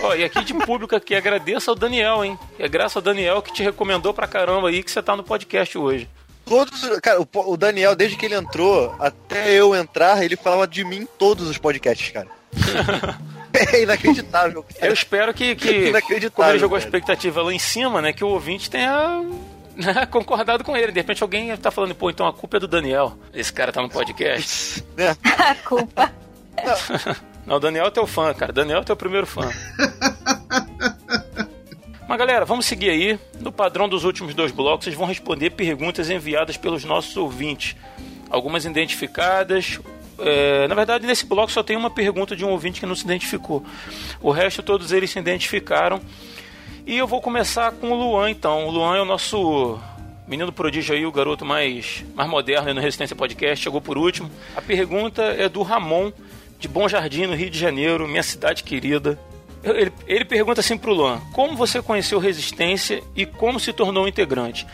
B: Ó, e aqui de público aqui, agradeço ao Daniel, hein? É graças ao Daniel que te recomendou pra caramba aí que você tá no podcast hoje.
J: Todos, cara, o, o Daniel, desde que ele entrou, até eu entrar, ele falava de mim em todos os podcasts, cara. é inacreditável. cara.
B: Eu espero que, que
J: Inacreditável,
B: como ele jogou a expectativa lá em cima, né, que o ouvinte tenha né, concordado com ele. De repente alguém tá falando, pô, então a culpa é do Daniel. Esse cara tá no podcast.
J: Né?
H: A culpa.
B: Não, o Daniel é teu fã, cara. Daniel é teu primeiro fã. Mas galera, vamos seguir aí. No padrão dos últimos dois blocos, vocês vão responder perguntas enviadas pelos nossos ouvintes. Algumas identificadas. É, na verdade, nesse bloco só tem uma pergunta de um ouvinte que não se identificou. O resto, todos eles se identificaram. E eu vou começar com o Luan, então. O Luan é o nosso menino prodígio aí, o garoto mais, mais moderno no Resistência Podcast. Chegou por último. A pergunta é do Ramon, de Bom Jardim, no Rio de Janeiro, minha cidade querida. Ele, ele pergunta assim pro Luan: Como você conheceu Resistência e como se tornou integrante?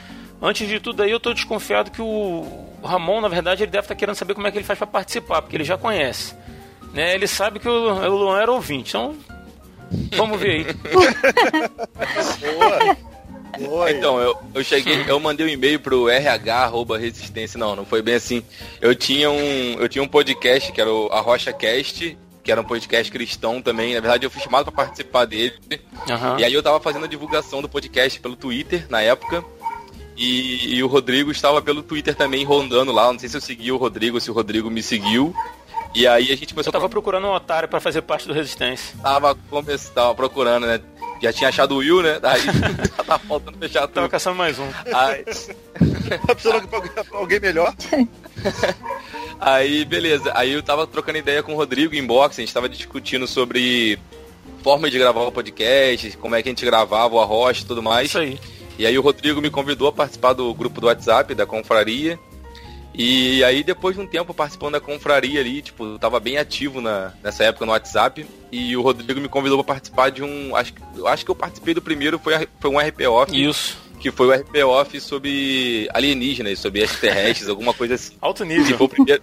B: Antes de tudo aí, eu tô desconfiado que o Ramon, na verdade, ele deve estar querendo saber como é que ele faz para participar, porque ele já conhece. Né? Ele sabe que o, o Luan era ouvinte, então vamos ver aí.
J: Boa. Boa.
I: Então, eu, eu cheguei, eu mandei um e-mail pro RH arroba resistência. Não, não foi bem assim. Eu tinha um, eu tinha um podcast que era o a Rocha Cast, que era um podcast cristão também. Na verdade, eu fui chamado para participar dele.
B: Aham.
I: E aí eu tava fazendo a divulgação do podcast pelo Twitter na época. E, e o Rodrigo estava pelo Twitter também rondando lá. Não sei se eu segui o Rodrigo, se o Rodrigo me seguiu. E aí a gente começou
B: Eu tava procurando um otário para fazer parte do Resistência.
I: tava, come- tava procurando, né? Já tinha achado o Will, né? Daí tava faltando fechar
B: Tava
I: tudo.
B: caçando mais um.
I: Aí,
J: Tá precisando pra alguém- melhor?
I: aí, beleza. Aí eu tava trocando ideia com o Rodrigo em box, a gente tava discutindo sobre forma de gravar o podcast, como é que a gente gravava o arroz e tudo mais.
B: Isso aí.
I: E aí o Rodrigo me convidou a participar do grupo do WhatsApp, da confraria. E aí depois de um tempo participando da confraria ali, tipo, eu tava bem ativo na, nessa época no WhatsApp. E o Rodrigo me convidou para participar de um. Acho, que- eu acho que eu participei do primeiro, foi, a- foi um RP Off.
B: Isso.
I: Que foi o RP Off sobre alienígenas, sobre extraterrestres, alguma coisa assim.
B: Alto
I: Que
B: nível.
I: foi o primeiro,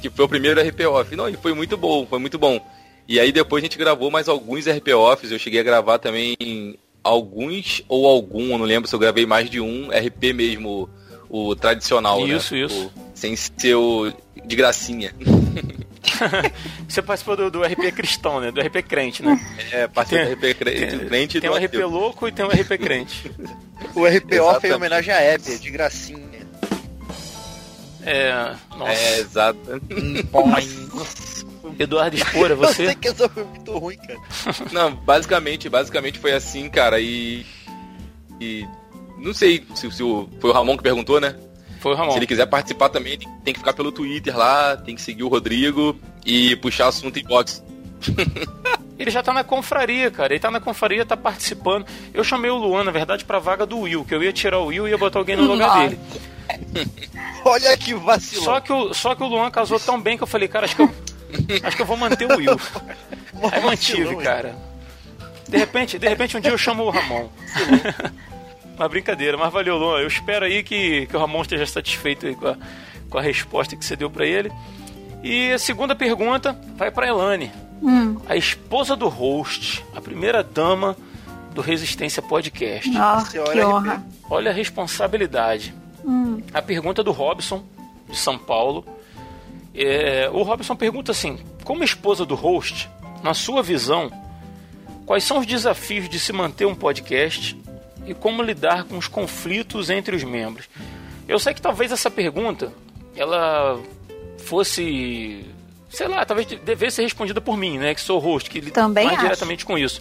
I: que foi o primeiro RP Off. Não, e foi muito bom, foi muito bom. E aí depois a gente gravou mais alguns RP Offs. Eu cheguei a gravar também alguns ou algum, eu não lembro se eu gravei mais de um RP mesmo, o tradicional, né?
B: Isso, isso.
I: O- sem ser o de gracinha.
B: Você participou do, do RP cristão, né? Do RP crente, né?
I: É, participei do
B: Tem-
I: RP crente, crente e
B: Tem
I: do
B: um RP
I: ateu.
B: louco e tem um RP crente.
J: O RP Off é em homenagem à Hebe, de gracinha.
B: É. Nossa.
I: É, exato.
B: Eduardo Espora,
J: Eu sei
B: você?
J: que essa foi muito ruim, cara.
I: Não, basicamente, basicamente foi assim, cara, e. E. Não sei se, se o, foi o Ramon que perguntou, né?
B: Foi o Ramon.
I: Se ele quiser participar também, tem que ficar pelo Twitter lá, tem que seguir o Rodrigo e puxar assunto em box.
B: Ele já tá na confraria, cara. Ele tá na confraria, tá participando. Eu chamei o Luan, na verdade, pra vaga do Will, que eu ia tirar o Will e ia botar alguém no lugar
H: Nossa.
B: dele.
J: Olha que vacilão.
B: Só que, o, só que o Luan casou tão bem que eu falei, cara, acho que eu, acho que eu vou manter o Will. Aí mantive,
J: Vacilão, hein?
B: cara. De repente, de repente um dia eu chamo o Ramon. Uma brincadeira, mas valeu, Luan. Eu espero aí que, que o Ramon esteja satisfeito aí com a, com a resposta que você deu pra ele. E a segunda pergunta vai pra Elane,
H: Hum.
B: a esposa do host, a primeira dama do Resistência Podcast.
H: Ó,
J: Senhora
H: que honra.
B: Olha a responsabilidade.
H: Hum.
B: A pergunta é do Robson, de São Paulo. É, o Robson pergunta assim: como esposa do host, na sua visão, quais são os desafios de se manter um podcast e como lidar com os conflitos entre os membros? Eu sei que talvez essa pergunta ela fosse sei lá, talvez devesse ser respondida por mim, né? Que sou o host, que
H: Também
B: mais
H: acho.
B: diretamente com isso.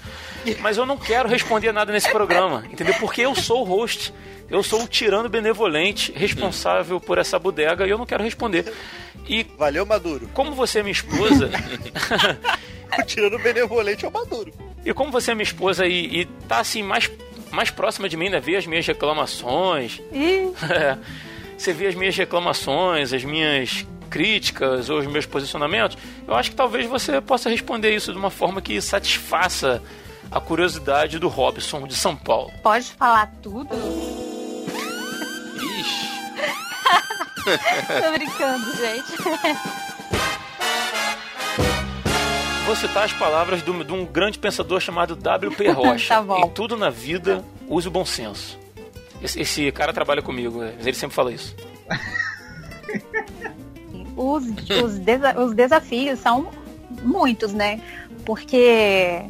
B: Mas eu não quero responder nada nesse programa, entendeu? Porque eu sou o host. Eu sou o tirano benevolente, responsável por essa bodega e eu não quero responder. E
J: Valeu, Maduro.
B: como você é minha esposa,
J: O tirando benevolente é o Maduro.
B: e como você é minha esposa e, e tá assim mais mais próxima de mim, né? Vê as minhas reclamações,
H: Ih,
B: você vê as minhas reclamações, as minhas críticas ou os meus posicionamentos, eu acho que talvez você possa responder isso de uma forma que satisfaça a curiosidade do Robson de São Paulo.
H: pode falar tudo?
I: Ixi.
H: Tô brincando, gente.
B: Vou citar as palavras do- de um grande pensador chamado W.P. Rocha.
H: Tá bom.
B: Em tudo na vida, use o bom senso. Esse, esse cara trabalha comigo, é, ele sempre fala isso.
H: Os, os, desa- os desafios são muitos, né? Porque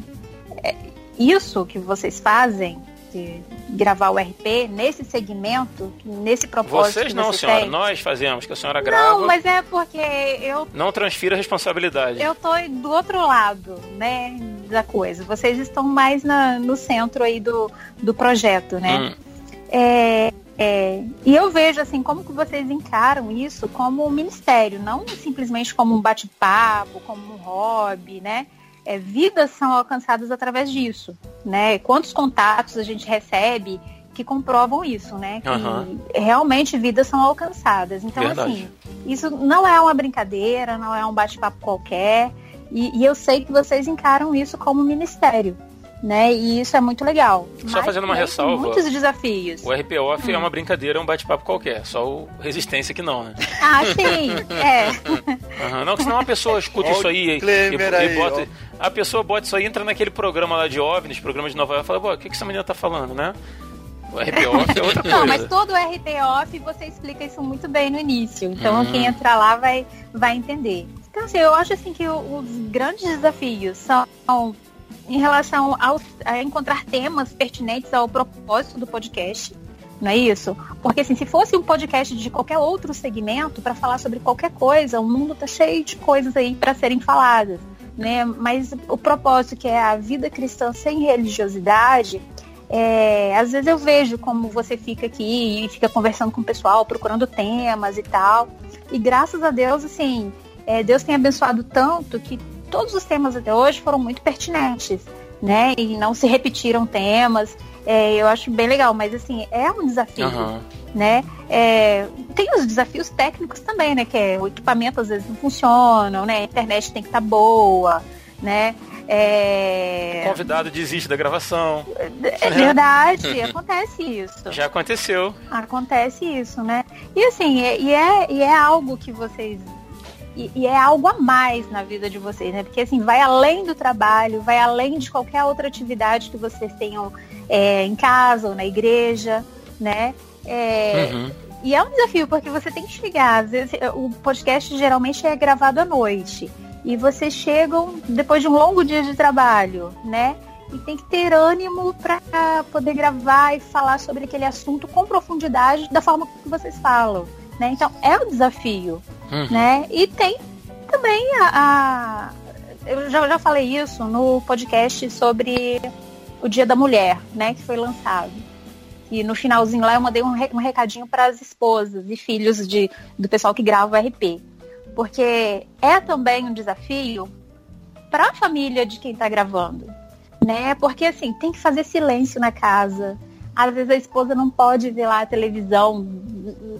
H: é, isso que vocês fazem, de gravar o RP, nesse segmento, nesse propósito
B: Vocês não,
H: você
B: senhora,
H: tem.
B: nós fazemos, que a senhora grava.
H: Não, mas é porque eu
B: Não transfira a responsabilidade.
H: Eu tô do outro lado, né, da coisa. Vocês estão mais na- no centro aí do, do projeto, né?
B: Hum.
H: É, é, e eu vejo assim como que vocês encaram isso como um ministério, não simplesmente como um bate-papo, como um hobby, né? É, vidas são alcançadas através disso, né? Quantos contatos a gente recebe que comprovam isso, né? Que
B: Aham.
H: realmente vidas são alcançadas. Então,
B: Verdade.
H: assim, isso não é uma brincadeira, não é um bate-papo qualquer. E, e eu sei que vocês encaram isso como ministério, né? E isso é muito legal.
B: Só fazendo uma ressalva.
H: Muitos desafios.
B: O RP Off
H: Hum.
B: é uma brincadeira, é um bate-papo qualquer. Só o Resistência que não, né?
H: Ah, sim, é.
B: Aham, Não, que senão a pessoa escuta isso aí e, e- e
J: aí,
B: bota. A pessoa bota isso aí, entra naquele programa lá de OVNIs, programa de Nova York, e fala, pô, o que, que essa menina tá falando, né? O RP Off é outra coisa.
H: Não, mas todo o RP Off você explica isso muito bem no início. Então
B: Hum.
H: quem entrar lá vai, vai entender. Então, assim, eu acho assim que os grandes desafios são em relação ao, a encontrar temas pertinentes ao propósito do podcast. Não é isso? Porque assim, se fosse um podcast de qualquer outro segmento para falar sobre qualquer coisa, o mundo tá cheio de coisas aí para serem faladas, né? Mas o propósito que é a vida cristã sem religiosidade, é, às vezes eu vejo como você fica aqui e fica conversando com o pessoal, procurando temas e tal. E graças a Deus, assim, é, Deus tem abençoado tanto que todos os temas até hoje foram muito pertinentes, né? E não se repetiram temas. É, eu acho bem legal, mas assim, é um desafio,
B: Aham.
H: né? É, tem os desafios técnicos também, né? Que é, o equipamento às vezes não funciona, né? A internet tem que estar boa, né? É,
B: O convidado desiste da gravação.
H: é verdade, acontece isso.
B: Já aconteceu.
H: Acontece isso, né? E assim, é- e é, e é algo que vocês. E, e é algo a mais na vida de vocês, né? Porque assim, vai além do trabalho, vai além de qualquer outra atividade que vocês tenham é, em casa ou na igreja, né? É,
B: Uhum.
H: e é um desafio, porque você tem que chegar. Às vezes, o podcast geralmente é gravado à noite. E vocês chegam depois de um longo dia de trabalho, né? E tem que ter ânimo para poder gravar e falar sobre aquele assunto com profundidade da forma que vocês falam. Né? Então é um desafio.
B: Uhum.
H: Né? E tem também a. a- eu já, já falei isso no podcast sobre o Dia da Mulher, né? Que foi lançado. E no finalzinho lá eu mandei um, um recadinho para as esposas e filhos de, do pessoal que grava o RP. Porque é também um desafio para a família de quem está gravando. Né? Porque assim, tem que fazer silêncio na casa. Às vezes a esposa não pode ver lá a televisão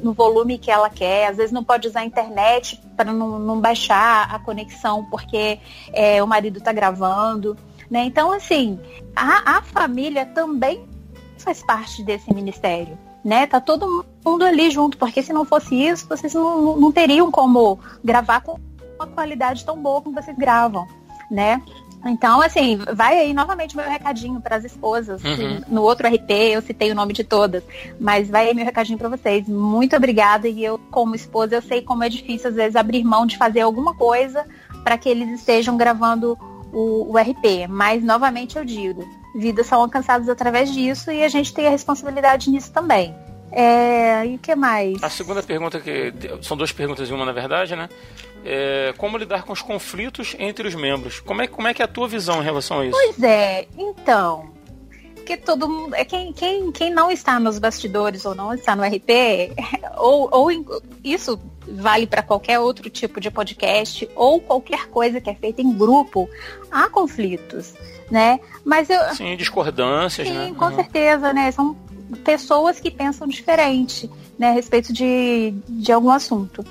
H: no volume que ela quer, às vezes não pode usar a internet para não, não baixar a conexão porque é, o marido está gravando. Né? Então, assim, a, a família também faz parte desse ministério. Né? Tá todo mundo ali junto, porque se não fosse isso, vocês não, não- teriam como gravar com uma qualidade tão boa como vocês gravam, né? Então, assim, vai aí novamente meu recadinho para as esposas.
B: Uhum.
H: No outro RP eu citei o nome de todas, mas vai aí meu recadinho para vocês. Muito obrigada e eu, como esposa, eu sei como é difícil às vezes abrir mão de fazer alguma coisa para que eles estejam gravando o, o RP. Mas novamente eu digo, vidas são alcançadas através disso e a gente tem a responsabilidade nisso também. É, e o que mais?
B: A segunda pergunta, que são duas perguntas em uma, na verdade, né? É, como lidar com os conflitos entre os membros? Como é, como é que é a tua visão em relação a isso?
H: Pois é, então. Porque todo mundo. É quem, quem, quem não está nos bastidores ou não está no RP, ou, ou isso vale para qualquer outro tipo de podcast, ou qualquer coisa que é feita em grupo, há conflitos, né? Mas eu.
B: Sim, discordâncias,
H: Sim,
B: né?
H: com
B: Uhum.
H: certeza, né? São pessoas que pensam diferente, né, a respeito de, de algum assunto.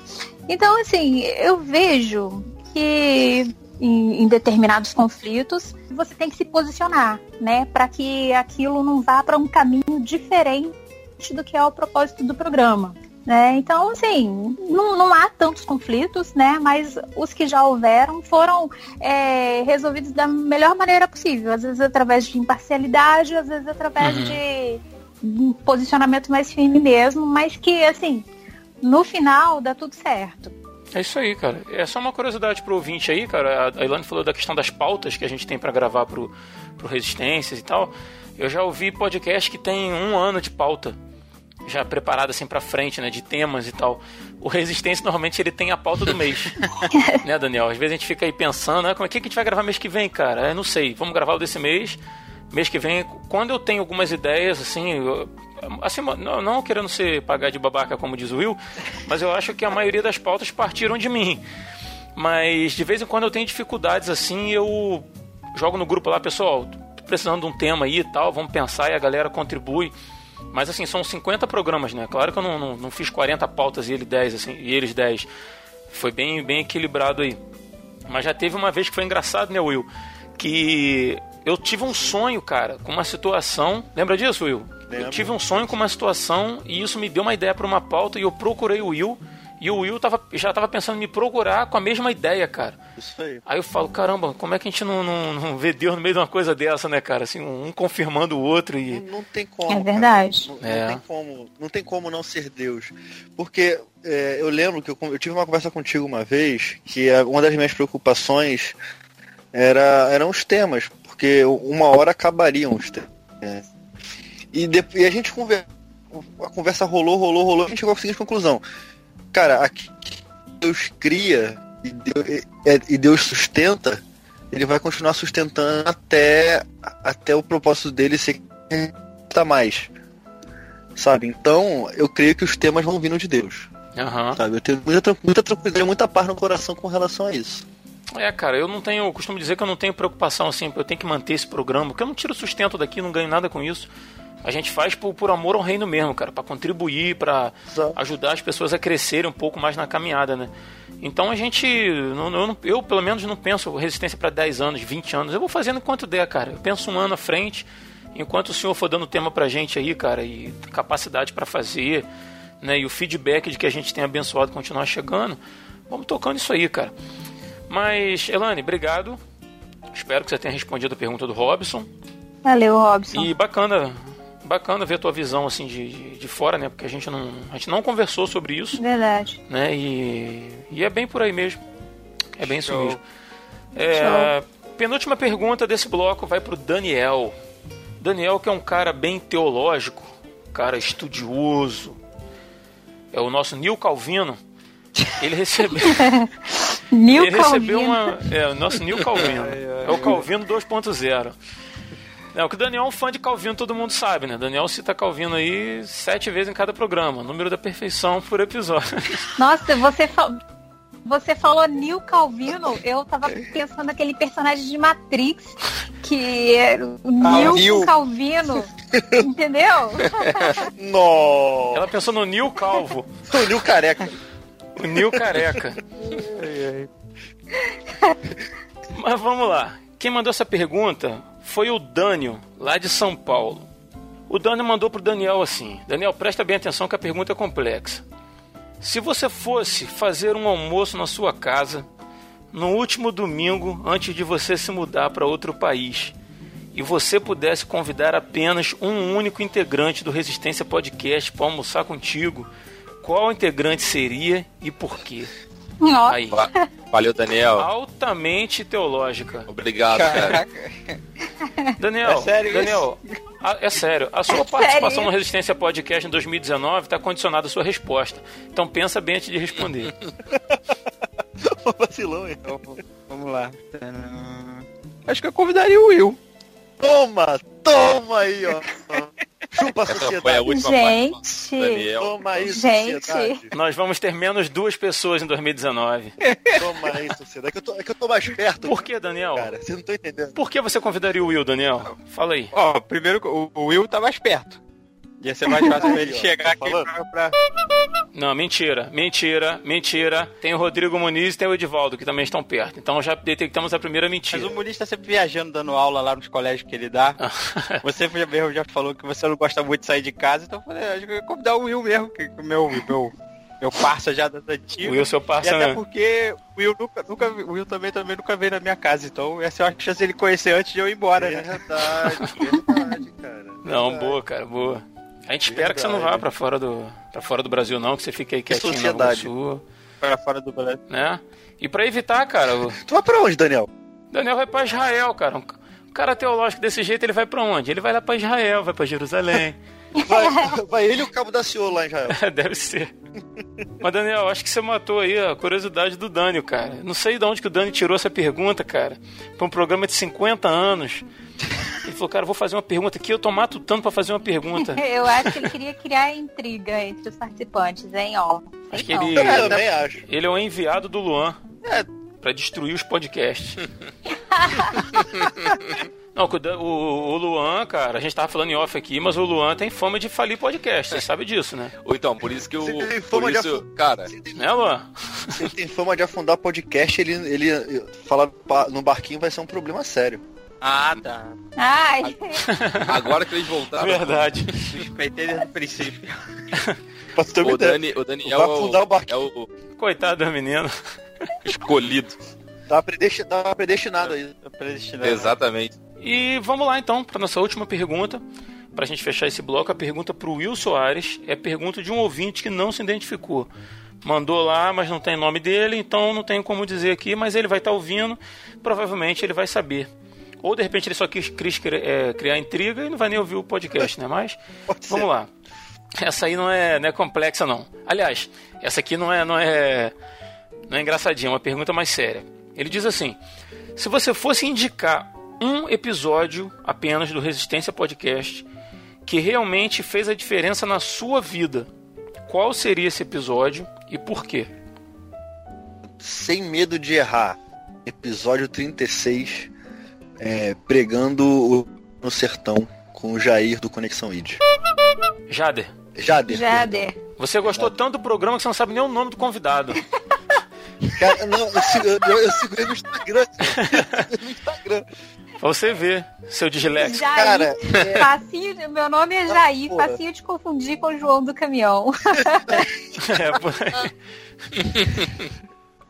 H: Então, assim, eu vejo que em, em determinados conflitos você tem que se posicionar, né, para que aquilo não vá para um caminho diferente do que é o propósito do programa. Né? Então, assim, não, não há tantos conflitos, né? Mas os que já houveram foram é, resolvidos da melhor maneira possível. Às vezes através de imparcialidade, às vezes através
B: Uhum.
H: de um posicionamento mais firme mesmo, mas que, assim, no final dá tudo certo.
B: É isso aí, cara. É só uma curiosidade pro ouvinte aí, cara. A Ilane falou da questão das pautas que a gente tem pra gravar pro, pro Resistências e tal. Eu já ouvi podcast que tem um ano de pauta já preparada assim pra frente, né, de temas e tal. O Resistência normalmente ele tem a pauta do mês, né, Daniel? Às vezes a gente fica aí pensando, ah, como é que a gente vai gravar mês que vem, cara? Eu não sei. Vamos gravar o desse mês. Mês que vem, quando eu tenho algumas ideias, assim, eu- assim não, não querendo ser pagar de babaca, como diz o Will, mas eu acho que a maioria das pautas partiram de mim. Mas de vez em quando eu tenho dificuldades assim, eu jogo no grupo lá, pessoal, tô precisando de um tema aí e tal, vamos pensar e a galera contribui. Mas assim, são 50 programas, né? Claro que eu não, não, não fiz 40 pautas e ele 10, assim, e eles 10. Foi bem, bem equilibrado aí. Mas já teve uma vez que foi engraçado, né, Will? Que eu tive um sonho, cara, com uma situação. Lembra disso, Will? Eu
J: Lembro.
B: tive um sonho com uma situação e isso me deu uma ideia para uma pauta e eu procurei o Will. E o Will tava, já tava pensando em me procurar com a mesma ideia, cara.
J: Isso aí.
B: Aí eu falo, caramba, como é que a gente não, não, não vê Deus no meio de uma coisa dessa, né, cara? Assim, um confirmando o outro e.
J: Não, não tem como.
H: É verdade.
J: Não, não
B: É.
J: tem como, não tem como não ser Deus. Porque é, eu lembro que eu, eu tive uma conversa contigo uma vez que uma das minhas preocupações era, eram os temas, porque uma hora acabariam os temas. né? E, de- e a gente conver, a conversa rolou, rolou, rolou, a gente chegou à seguinte conclusão. Cara, aqui Deus cria e Deus, e- e Deus sustenta, ele vai continuar sustentando até, até o propósito dele ser tá mais. Sabe? Então, eu creio que os temas vão vindo de Deus.
B: Aham.
J: Sabe? Eu tenho muita, muita tranquilidade, muita paz no coração com relação a isso.
B: É, cara, eu não tenho. Eu costumo dizer que eu não tenho preocupação assim, eu tenho que manter esse programa, porque eu não tiro sustento daqui, não ganho nada com isso. A gente faz por, por amor ao reino mesmo, cara, pra contribuir, pra
J: Exato.
B: ajudar as pessoas a crescerem um pouco mais na caminhada, né? Então a gente. não- eu, não- eu, pelo menos, não penso resistência pra 10 anos, 20 anos. Eu vou fazendo enquanto der, cara. Eu penso um ano à frente, enquanto o senhor for dando tema pra gente aí, cara, e capacidade pra fazer, né? E o feedback de que a gente tem abençoado continuar chegando, vamos tocando isso aí, cara. Mas, Elane, obrigado. Espero que você tenha respondido a pergunta do Robson.
H: Valeu, Robson.
B: E bacana, bacana ver a tua visão assim de, de, de fora, né? Porque a gente não, a gente não conversou sobre isso,
H: Verdade.
B: né? E, e é bem por aí mesmo. É bem isso
F: Show.
B: mesmo. É, penúltima pergunta desse bloco vai pro Daniel. Daniel, que é um cara bem teológico, um cara estudioso. É o nosso Nil Calvino. Ele recebeu.
H: Nil
B: Ele recebeu uma. É, o nosso Nil Calvino. É o Calvino 2.0. É, o que o Daniel é um fã de Calvino, todo mundo sabe, né? Daniel cita Calvino aí sete vezes em cada programa. Número da perfeição por episódio.
H: Nossa, você, fa- você falou Nil Calvino, eu tava pensando naquele personagem de Matrix, que era o Nil
J: Neo.
H: com Calvino, entendeu?
J: Nossa!
B: Ela pensou no Nil Calvo,
J: O Nil careca.
B: o Nil Careca. Mas vamos lá. Quem mandou essa pergunta foi o Dânio, lá de São Paulo. O Dânio mandou pro Daniel assim: Daniel, presta bem atenção que a pergunta é complexa. Se você fosse fazer um almoço na sua casa no último domingo antes de você se mudar para outro país e você pudesse convidar apenas um único integrante do Resistência Podcast para almoçar contigo, qual integrante seria e por quê?
H: Ó,
B: Aí.
I: Va- Valeu, Daniel.
B: Altamente teológica.
I: Obrigado, cara.
B: Daniel,
K: É sério isso?
B: Daniel, a- é sério. A sua participação
H: Sério?
B: no Resistência Podcast em 2019 está condicionada à sua resposta. Então pensa bem antes de responder.
J: Ô, vacilão, hein?
K: Então, vamos lá. Acho que eu convidaria o Will.
J: Toma! Toma aí, ó. Chupa a
I: Essa foi a
J: sociedade.
I: última
H: gente.
I: Daniel.
J: Toma aí,
H: Gente.
J: sociedade.
B: Nós vamos ter menos duas pessoas em 2019.
J: Toma aí, sociedade. É que eu tô, é que eu tô mais perto,
B: Por que, Daniel?
J: cara. Vocês não estão entendendo.
B: Por que você convidaria o Will, Daniel? Fala aí.
K: Ó, primeiro o Will tá mais perto. Ia ser mais fácil pra ele chegar
J: tô
K: aqui pra, pra-
B: Não, mentira, mentira, mentira. Tem o Rodrigo Muniz e tem o Edivaldo, que também estão perto. Então já detectamos a primeira
K: Mas
B: mentira.
K: o Muniz tá sempre viajando, dando aula lá nos colégios que ele dá. Você já mesmo já falou que você não gosta muito de sair de casa, então eu falei, acho que eu ia convidar o Will mesmo, que o meu, meu, meu parça já das
B: o
K: antigas.
B: Will, seu
K: E
B: parça,
K: até
B: né?
K: porque o Will nunca, nunca, o Will também, também nunca veio na minha casa, então essa é uma chance dele conhecer antes de eu ir embora, né?
J: Verdade, verdade, cara.
B: Não,
J: Verdade.
B: boa, cara, boa. A gente espera que você não vá pra fora do para fora do Brasil não, que você fique aí quietinho na
J: sociedade.
B: Sul,
K: Pra fora do Brasil.
B: né? E pra evitar, cara, o
J: Tu vai pra onde, Daniel?
B: Daniel vai pra Israel, cara. Um ca- cara teológico desse jeito, ele vai pra onde? Ele vai lá pra Israel, vai pra Jerusalém.
J: Vai, vai ele e o cabo da Ciolo lá em Israel.
B: Deve ser. Mas, Daniel, acho que você matou aí a curiosidade do Dânio, cara. Não sei de onde que o Dânio tirou essa pergunta, cara. Pra um programa de 50 anos. Ele falou, cara, vou fazer uma pergunta aqui, eu tô matutando pra fazer uma pergunta.
H: Eu acho que ele queria criar intriga entre os participantes, hein, ó.
B: Acho que ele,
J: Eu também acho.
B: ele é o enviado do Luan.
K: É.
B: Pra destruir os podcasts. Não, o o, o Luan, cara, a gente tava falando em off aqui, mas o Luan tem fama de falir podcast, você sabe disso, né?
I: Ou então, por isso que o.
J: Você tem
I: Por
J: fama de
I: cara,
B: Né, Luan?
J: Se ele tem fama de afundar podcast, ele, ele falar no barquinho vai ser um problema sério.
K: Ah, tá.
H: Ai,
I: agora que eles voltaram.
B: Verdade.
K: Suspeitei desde o princípio.
I: O. Dani, o Daniel
J: Vai
I: é
J: afundar o
I: o,
J: barquinho.
I: é o
B: Coitado do menino.
I: escolhido.
J: Tá predesti- tá predestinado aí.
K: Predestinado.
I: Exatamente.
B: E vamos lá então para nossa última pergunta. Para a gente fechar esse bloco, a pergunta para o Will Soares é a pergunta de um ouvinte que não se identificou. Mandou lá, mas não tem nome dele, então não tenho como dizer aqui, mas ele vai estar ouvindo, provavelmente ele vai saber. Ou de repente ele só quis, é, criar intriga e não vai nem ouvir o podcast, né? Mas vamos lá. Essa aí não é, não é complexa, não. Aliás, essa aqui não é, não é, não é engraçadinha, é uma pergunta mais séria. Ele diz assim: se você fosse indicar um episódio apenas do Resistência Podcast que realmente fez a diferença na sua vida, qual seria esse episódio e por quê?
J: Sem medo de errar. Episódio 36. É, pregando o- no sertão com o Jair do Conexão ID.
B: Jader,
J: Jader.
H: Jader.
B: você gostou tanto do programa que você não sabe nem o nome do convidado.
J: Cara, não, eu, sigo- eu, eu sigo ele no Instagram. No Instagram.
B: Pra você ver, seu disléxico.
H: Jair,
J: Cara,
H: facinho, de- meu nome é Jair,
J: porra.
H: facinho de confundir com o João do caminhão.
B: É, por aí.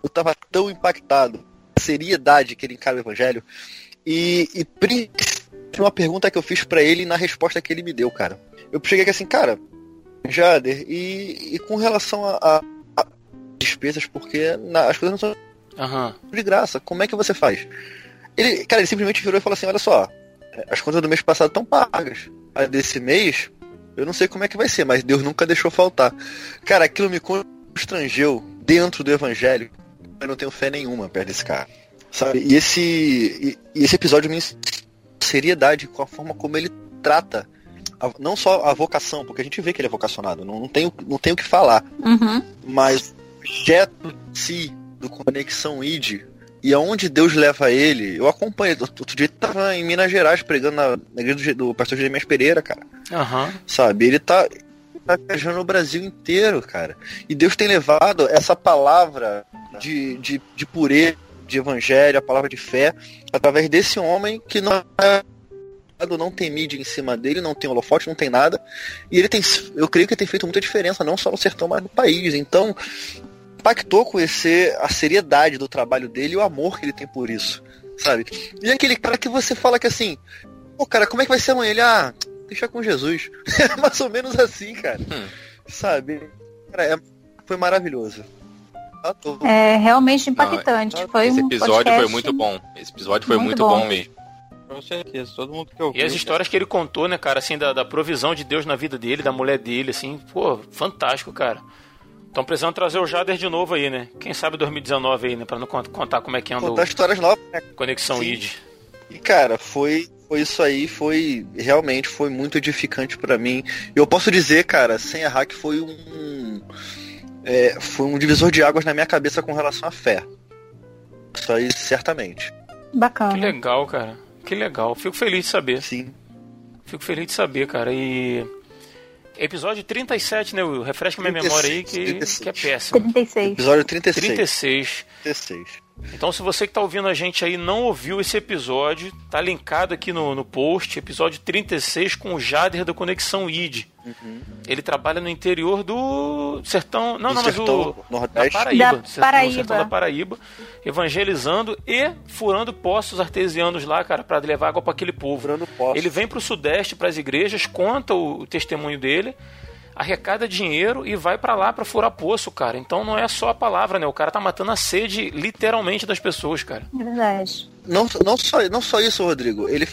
J: eu tava tão impactado a seriedade que ele encara o evangelho e, e uma pergunta que eu fiz pra ele na resposta que ele me deu, cara. Eu cheguei aqui assim, cara, Jader, e, e com relação a, a- a despesas, porque na- as coisas não são
B: Aham.
J: de graça, como é que você faz? Ele, cara, ele simplesmente virou e falou assim, olha só, as contas do mês passado estão pagas. A desse mês, eu não sei como é que vai ser, mas Deus nunca deixou faltar. Cara, aquilo me constrangeu dentro do evangelho. Eu não tenho fé nenhuma perto desse cara. Sabe? E esse, e, e esse episódio me ensinou seriedade com a forma como ele trata a- não só a vocação, porque a gente vê que ele é vocacionado, não, não, tenho, não tenho o que falar
H: Uhum.
J: mas o objeto em si do Conexão ID e aonde Deus leva ele, eu acompanho. Outro dia ele tava em Minas Gerais pregando na, na igreja do, do pastor Jeremias Pereira, cara.
B: Aham.
J: Sabe? Ele tá, tá viajando o Brasil inteiro, cara. E Deus tem levado essa palavra de, de, de pureza, de evangelho, a palavra de fé, através desse homem que não é não tem mídia em cima dele, não tem holofote, não tem nada. E ele tem, eu creio que tem feito muita diferença, não só no sertão, mas no país. Então, impactou conhecer a seriedade do trabalho dele e o amor que ele tem por isso, sabe? E aquele cara que você fala que assim, pô, cara, como é que vai ser amanhã? Ele, ah, deixa com Jesus. É mais ou menos assim, cara. Sabe? Cara, é- foi maravilhoso.
H: É realmente impactante. Não, foi
I: esse
H: um
I: episódio
H: podcast...
I: foi muito bom. Esse episódio foi muito, muito bom. bom mesmo.
K: Com certeza, todo mundo que ouviu.
B: E as histórias que ele contou, né, cara, assim, da, da provisão de Deus na vida dele, da mulher dele, assim, pô, fantástico, cara. Estão precisando trazer o Jader de novo aí, né? Quem sabe 2019 aí, né? Pra não contar como é que anda
J: Contar o... histórias novas, né?
B: Conexão Sim. ID.
J: E, cara, foi, foi isso aí, foi realmente foi muito edificante para mim. Eu posso dizer, cara, sem errar, que foi um. É, foi um divisor de águas na minha cabeça com relação à fé. Isso aí, certamente.
H: Bacana.
B: Que legal, cara. Que legal. Fico feliz de saber.
J: Sim.
B: Fico feliz de saber, cara. E. Episódio 37, né, Will? Refresca minha memória aí que, que é péssimo.
H: 36.
J: Episódio 36.
B: 36.
J: 36.
B: Então, se você que está ouvindo a gente aí não ouviu esse episódio, tá linkado aqui no, no post, episódio 36 com o Jader da Conexão ID. Uhum. Ele trabalha no interior do sertão, não, do não, mas
J: do
B: da Paraíba,
H: da sertão, Paraíba.
B: sertão da Paraíba, evangelizando e furando poços artesianos lá, cara, para levar água para aquele povo. Ele vem para o sudeste, para as igrejas, conta o, o testemunho dele arrecada dinheiro e vai para lá para furar poço, cara. Então não é só a palavra, né? O cara tá matando a sede literalmente das pessoas, cara.
H: É verdade.
J: Não, não, só, não só isso, Rodrigo. Ele,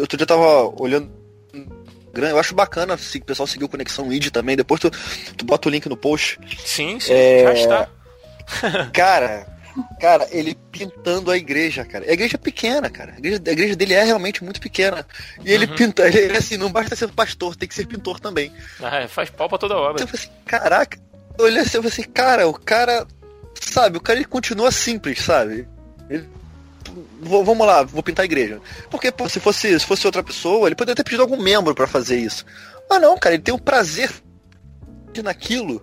J: outro dia eu tava olhando eu acho bacana se o pessoal seguir o Conexão ID também. Depois tu, tu bota o link no post.
B: Sim, sim, é... já está.
J: Cara, Cara, ele pintando a igreja, cara. A igreja é pequena, cara. A igreja, a igreja dele é realmente muito pequena. E ele uhum. pinta, ele assim, não basta ser pastor, tem que ser pintor também.
B: Ah, é, faz pau pra toda obra.
J: Então eu falei assim, caraca, eu olhei assim, eu falei assim, cara, o cara. Sabe, o cara ele continua simples, sabe? Ele, vamos lá, vou pintar a igreja. Porque, pô, se fosse, se fosse outra pessoa, ele poderia ter pedido algum membro para fazer isso. Mas não, cara, ele tem o prazer naquilo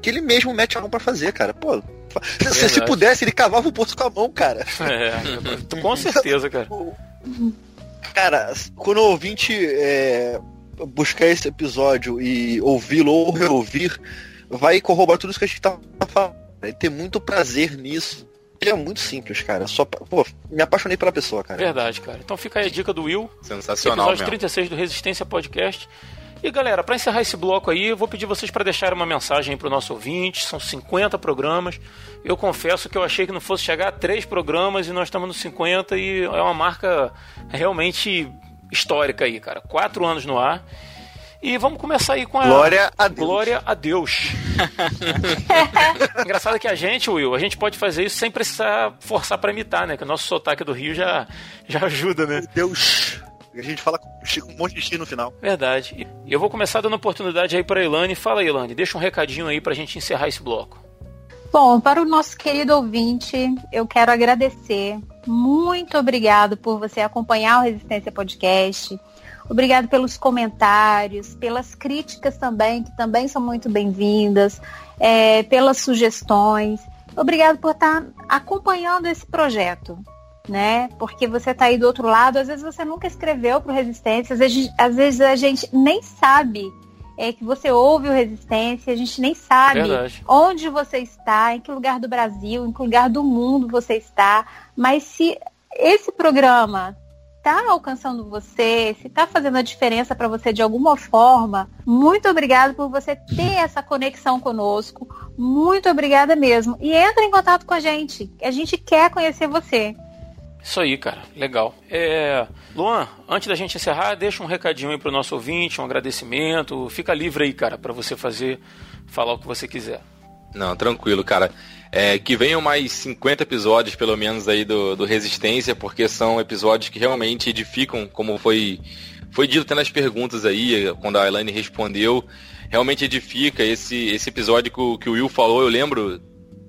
J: que ele mesmo mete a mão pra fazer, cara. Pô, se, se pudesse, ele cavava o poço com a mão, cara.
B: É, com certeza, cara.
J: Cara, quando o ouvinte é, buscar esse episódio e ouvi-lo ou reouvir, vai corroborar tudo isso que a gente tá falando. Vai ter muito prazer nisso. Ele é muito simples, cara. Só, pô, me apaixonei pela pessoa, cara.
B: Verdade, cara. Então fica aí a dica do Will.
I: Sensacional.
B: Episódio mesmo. 36 do Resistência Podcast. E galera, para encerrar esse bloco aí, eu vou pedir vocês para deixarem uma mensagem para o nosso ouvinte. São 50 programas. Eu confesso que eu achei que não fosse chegar a três programas e nós estamos nos 50 e é uma marca realmente histórica aí, cara. Quatro anos no ar. E vamos começar aí com a
J: Glória a Deus.
B: Glória a Deus. Engraçado que a gente, Will, a gente pode fazer isso sem precisar forçar para imitar, né? Que o nosso sotaque do Rio já, já ajuda, né?
J: Deus. A gente fala com um monte de X no final.
B: Verdade. E eu vou começar dando oportunidade aí para Elane. Fala aí, Elane, deixa um recadinho aí para a gente encerrar esse bloco.
H: Bom, para o nosso querido ouvinte, eu quero agradecer. Muito obrigado por você acompanhar o Resistência Podcast. Obrigado pelos comentários, pelas críticas também, que também são muito bem-vindas, é, pelas sugestões. Obrigado por estar acompanhando esse projeto né? Porque você está aí do outro lado, às vezes você nunca escreveu para o Resistência, às vezes, às vezes a gente nem sabe é, que você ouve o Resistência, a gente nem sabe
B: Verdade.
H: onde você está, em que lugar do Brasil, em que lugar do mundo você está. Mas se esse programa está alcançando você, se está fazendo a diferença para você de alguma forma, muito obrigado por você ter essa conexão conosco. Muito obrigada mesmo. E entra em contato com a gente. A gente quer conhecer você.
B: Isso aí, cara. Legal. É... Luan, antes da gente encerrar, deixa um recadinho aí pro nosso ouvinte, um agradecimento. Fica livre aí, cara, para você fazer, falar o que você quiser.
I: Não, tranquilo, cara. É, que venham mais 50 episódios, pelo menos, aí do, do Resistência, porque são episódios que realmente edificam, como foi, foi dito até nas perguntas aí, quando a Elaine respondeu. Realmente edifica esse, esse episódio que o, que o Will falou. Eu lembro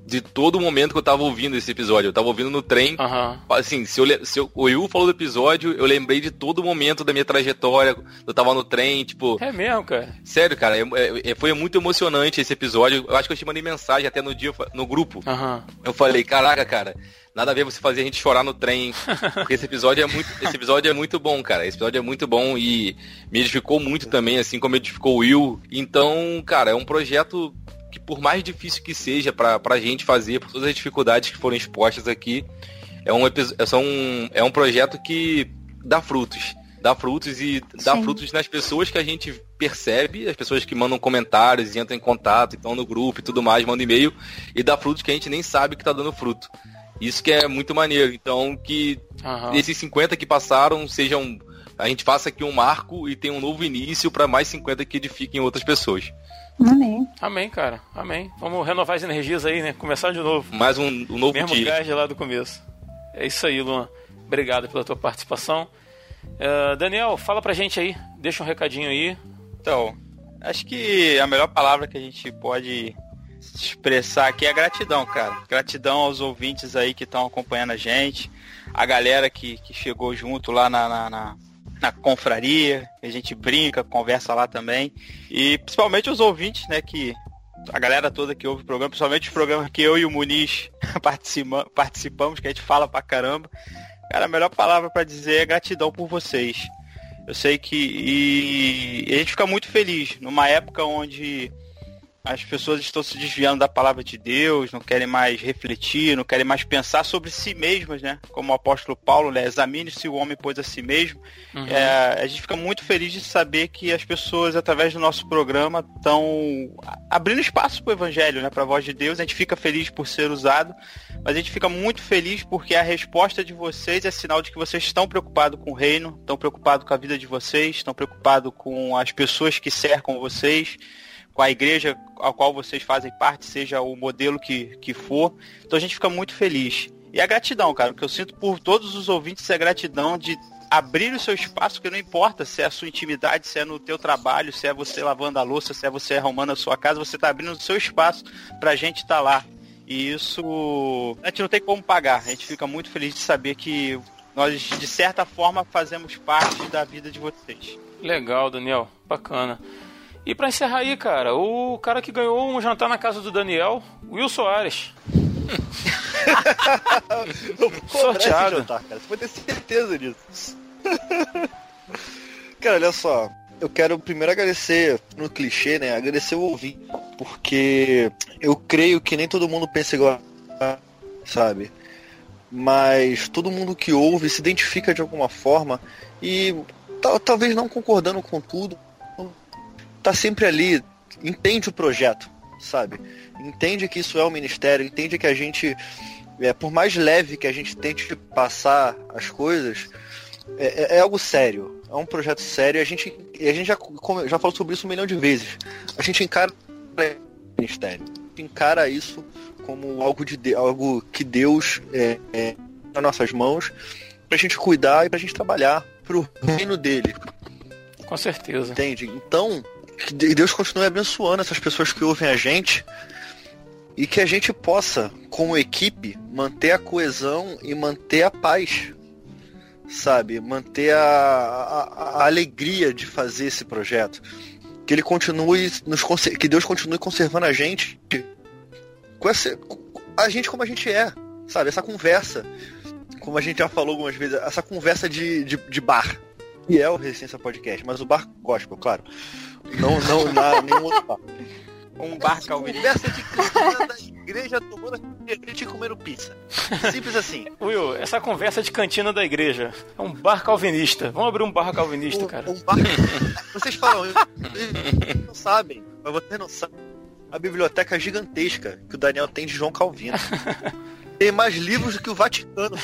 I: de todo momento que eu tava ouvindo esse episódio. Eu tava ouvindo no trem.
B: Uhum.
I: Assim, se, eu, se eu, o Will falou do episódio, eu lembrei de todo momento da minha trajetória. Eu tava no trem, tipo.
B: É mesmo, cara?
I: Sério, cara. É, é, foi muito emocionante esse episódio. Eu acho que eu te mandei mensagem até no dia no grupo.
B: Uhum.
I: Eu falei, caraca, cara. Nada a ver você fazer a gente chorar no trem. Porque esse episódio é muito. Esse episódio é muito bom, cara. Esse episódio é muito bom e me edificou muito também, assim como edificou o Will. Então, cara, é um projeto que por mais difícil que seja para a gente fazer, por todas as dificuldades que foram expostas aqui, é um, é um, é um projeto que dá frutos. Dá frutos e dá Sim. frutos nas pessoas que a gente percebe, as pessoas que mandam comentários e entram em contato, estão no grupo e tudo mais, mandam e-mail e dá frutos que a gente nem sabe que tá dando fruto. Isso que é muito maneiro. Então, que
B: Aham.
I: esses 50 que passaram sejam. A gente faça aqui um marco e tenha um novo início para mais 50 que edifiquem outras pessoas.
H: Amém.
B: Amém, cara. Amém. Vamos renovar as energias aí, né? Começar de novo.
I: Mais um, um novo
B: Mesmo
I: dia.
B: gás de lá do começo. É isso aí, Luan. Obrigado pela tua participação. Eh, Daniel, fala pra gente aí. Deixa um recadinho aí.
K: Então, acho que a melhor palavra que a gente pode expressar aqui é gratidão, cara. Gratidão aos ouvintes aí que estão acompanhando a gente, a galera que, que chegou junto lá na, na, na, na confraria, a gente brinca, conversa lá também. E principalmente os ouvintes, né, que a galera toda que ouve o programa, principalmente os programas que eu e o Muniz participa- participamos, que a gente fala pra caramba. Cara, a melhor palavra pra dizer é gratidão por vocês. Eu sei que e, e a gente fica muito feliz numa época onde as pessoas estão se desviando da palavra de Deus, não querem mais refletir, não querem mais pensar sobre si mesmas, né? Como o apóstolo Paulo, né? Examine-se o homem pois a si mesmo.
B: Uhum.
K: É, a gente fica muito feliz de saber que as pessoas, através do nosso programa, estão abrindo espaço para o evangelho, né? Para a voz de Deus. A gente fica feliz por ser usado, mas a gente fica muito feliz porque a resposta de vocês é sinal de que vocês estão preocupados com o reino, estão preocupados com a vida de vocês, estão preocupados com as pessoas que cercam vocês, com a igreja a qual vocês fazem parte, seja o modelo que, que for. Então a gente fica muito feliz. E a gratidão, cara, que eu sinto por todos os ouvintes é gratidão de abrir o seu espaço, que não importa se é a sua intimidade, se é no teu trabalho, se é você lavando a louça, se é você arrumando a sua casa, você tá abrindo o seu espaço pra gente estar tá lá. E isso a gente não tem como pagar. A gente fica muito feliz de saber que nós, de certa forma, fazemos parte da vida de vocês.
B: Legal, Daniel. Bacana. E pra encerrar aí, cara, o cara que ganhou um jantar na casa do Daniel, Will Soares. Sorteado.
J: Jantar, cara. Você pode ter certeza disso. cara, olha só. Eu quero primeiro agradecer, no clichê, né? Agradecer o ouvinte. Porque eu creio que nem todo mundo pensa igual, sabe? Mas todo mundo que ouve se identifica de alguma forma e tal- talvez não concordando com tudo, tá sempre ali, entende o projeto, sabe? Entende que isso é um ministério, entende que a gente, é, por mais leve que a gente tente passar as coisas, é, é- é algo sério. É um projeto sério e a gente, e a gente já, já falou sobre isso um milhão de vezes. A gente encara o ministério. A encara isso como algo, de, algo que Deus é, é nas nossas mãos pra gente cuidar e pra gente trabalhar pro reino dele.
B: Com certeza.
J: Entende? Então, que de- Deus continue abençoando essas pessoas que ouvem a gente e que a gente possa, como equipe, manter a coesão e manter a paz. Sabe? Manter a, a- a alegria de fazer esse projeto. Que ele continue nos que Deus continue conservando a gente com essa a gente como a gente é, sabe? Essa conversa, como a gente já falou algumas vezes, essa conversa de, de, de bar. E é o Resistência Podcast, mas o bar gospel, claro. Não, não na nenhum outro bar.
K: Um bar calvinista.
J: conversa de cantina da igreja tomando refrigerante e comendo pizza. Simples assim.
B: Will, essa conversa de cantina da igreja é um bar calvinista. Vamos abrir um bar calvinista,
J: Um-
B: cara.
J: um bar- Vocês falam, vocês não sabem, mas vocês não sabem. A biblioteca gigantesca que o Daniel tem de João Calvino. Tem mais livros do que o Vaticano.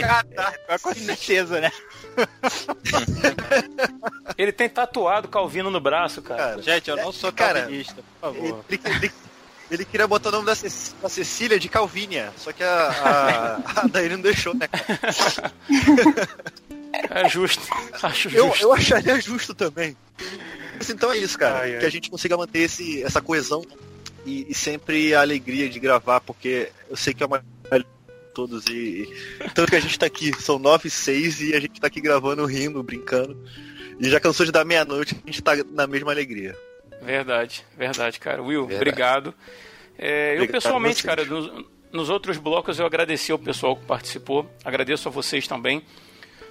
K: Caraca, com certeza, né?
B: Ele tem tatuado Calvino no braço, cara.
J: Cara,
K: Gente, eu não sou
J: Cara,
K: calvinista, por
J: ele,
K: favor.
J: ele- ele- ele queria botar o nome da, Cec- da Cecília de Calvínia, só que a, a, a Daí não deixou, né, cara?
B: É justo. Acho
J: Eu,
B: justo.
J: eu acharia justo também. Mas então é isso, cara.
B: Ai, ai.
J: Que a gente consiga manter esse, essa coesão e, e sempre a alegria de gravar, porque eu sei que é uma todos e, e tanto que a gente tá aqui, são nove e seis e a gente tá aqui gravando, rindo, brincando. E já cansou de dar meia-noite, a gente tá na mesma alegria.
B: Verdade, verdade, cara. Will,
I: Verdade.
B: obrigado. É, eu
J: Obrigado
B: pessoalmente, cara, nos, nos outros blocos eu agradeci ao pessoal que participou, agradeço a vocês também.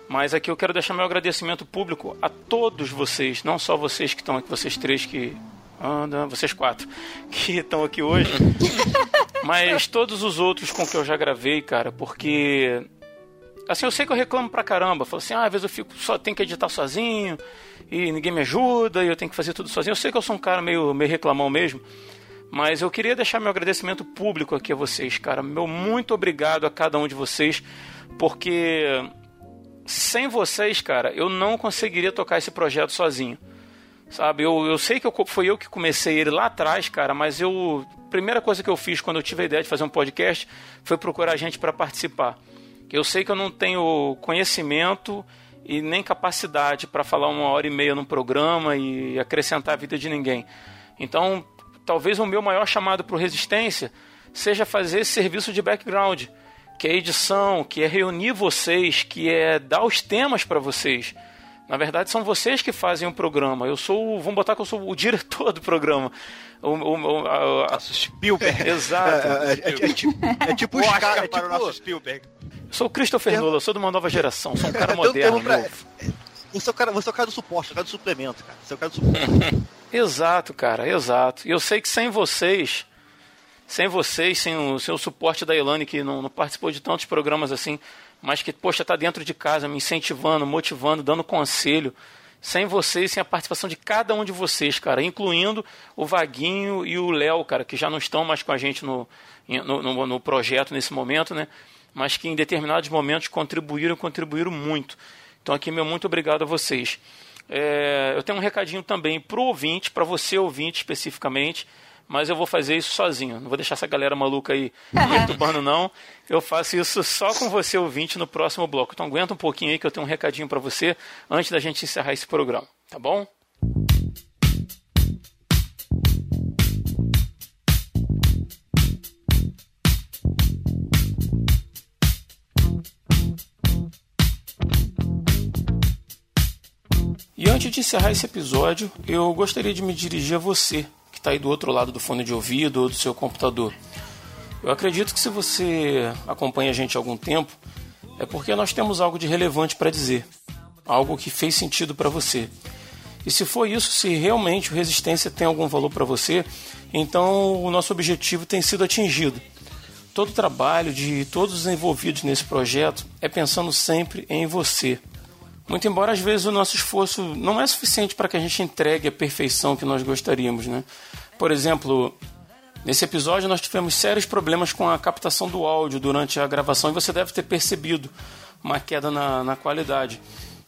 B: Mas aqui eu quero deixar meu agradecimento público a todos vocês, não só vocês que estão aqui, vocês três que. Não, vocês quatro que estão aqui hoje, mas todos os outros com que eu já gravei, cara, porque assim, eu sei que eu reclamo pra caramba. Falo assim, ah, às vezes eu fico só tenho que editar sozinho e ninguém me ajuda e eu tenho que fazer tudo sozinho. Eu sei que eu sou um cara meio, meio reclamão mesmo. Mas eu queria deixar meu agradecimento público aqui a vocês, cara. Meu muito obrigado a cada um de vocês, porque sem vocês, cara, eu não conseguiria tocar esse projeto sozinho. Sabe, eu, eu sei que eu, foi eu que comecei ele lá atrás, cara, mas eu. Primeira coisa que eu fiz quando eu tive a ideia de fazer um podcast foi procurar gente para participar. Eu sei que eu não tenho conhecimento e nem capacidade para falar uma hora e meia num programa e acrescentar a vida de ninguém. Então, talvez o meu maior chamado para Resistência seja fazer esse serviço de background, que é edição, que é reunir vocês, que é dar os temas para vocês. Na verdade, são vocês que fazem o programa. Eu sou, vamos botar que eu sou o diretor do programa. O, o,
K: a, a, Spielberg.
B: Exato.
K: É, é, é, tipo, é tipo o Oscar é tipo, para o nosso Spielberg.
B: Eu sou o Christopher Nolan, eu sou de uma nova geração, sou um cara moderno. Pra...
K: Você é, o cara, você é o cara do suporte, o cara do suplemento, cara. Você é o cara do suporte.
B: exato, cara, exato. E eu sei que sem vocês, sem vocês, sem o, sem o suporte da Elane, que não, não participou de tantos programas assim, mas que, poxa, tá dentro de casa, me incentivando, motivando, dando conselho. Sem vocês, sem a participação de cada um de vocês, cara, incluindo o Vaguinho e o Léo, cara, que já não estão mais com a gente no, no, no, no projeto nesse momento, né? Mas que em determinados momentos contribuíram, contribuíram muito. Então aqui meu muito obrigado a vocês. É, eu tenho um recadinho também para o ouvinte, para você ouvinte especificamente mas eu vou fazer isso sozinho. Não vou deixar essa galera maluca aí perturbando, não. Eu faço isso só com você, ouvinte, no próximo bloco. Então aguenta um pouquinho aí que eu tenho um recadinho para você antes da gente encerrar esse programa, tá bom? E antes de encerrar esse episódio, eu gostaria de me dirigir a você, está aí do outro lado do fone de ouvido ou do seu computador. Eu acredito que se você acompanha a gente há algum tempo, é porque nós temos algo de relevante para dizer, algo que fez sentido para você. E se for isso, se realmente o Resistência tem algum valor para você, então o nosso objetivo tem sido atingido. Todo o trabalho de todos os envolvidos nesse projeto é pensando sempre em você. Muito embora às vezes o nosso esforço não é suficiente para que a gente entregue a perfeição que nós gostaríamos, né? Por exemplo, nesse episódio nós tivemos sérios problemas com a captação do áudio durante a gravação e você deve ter percebido uma queda na, na qualidade.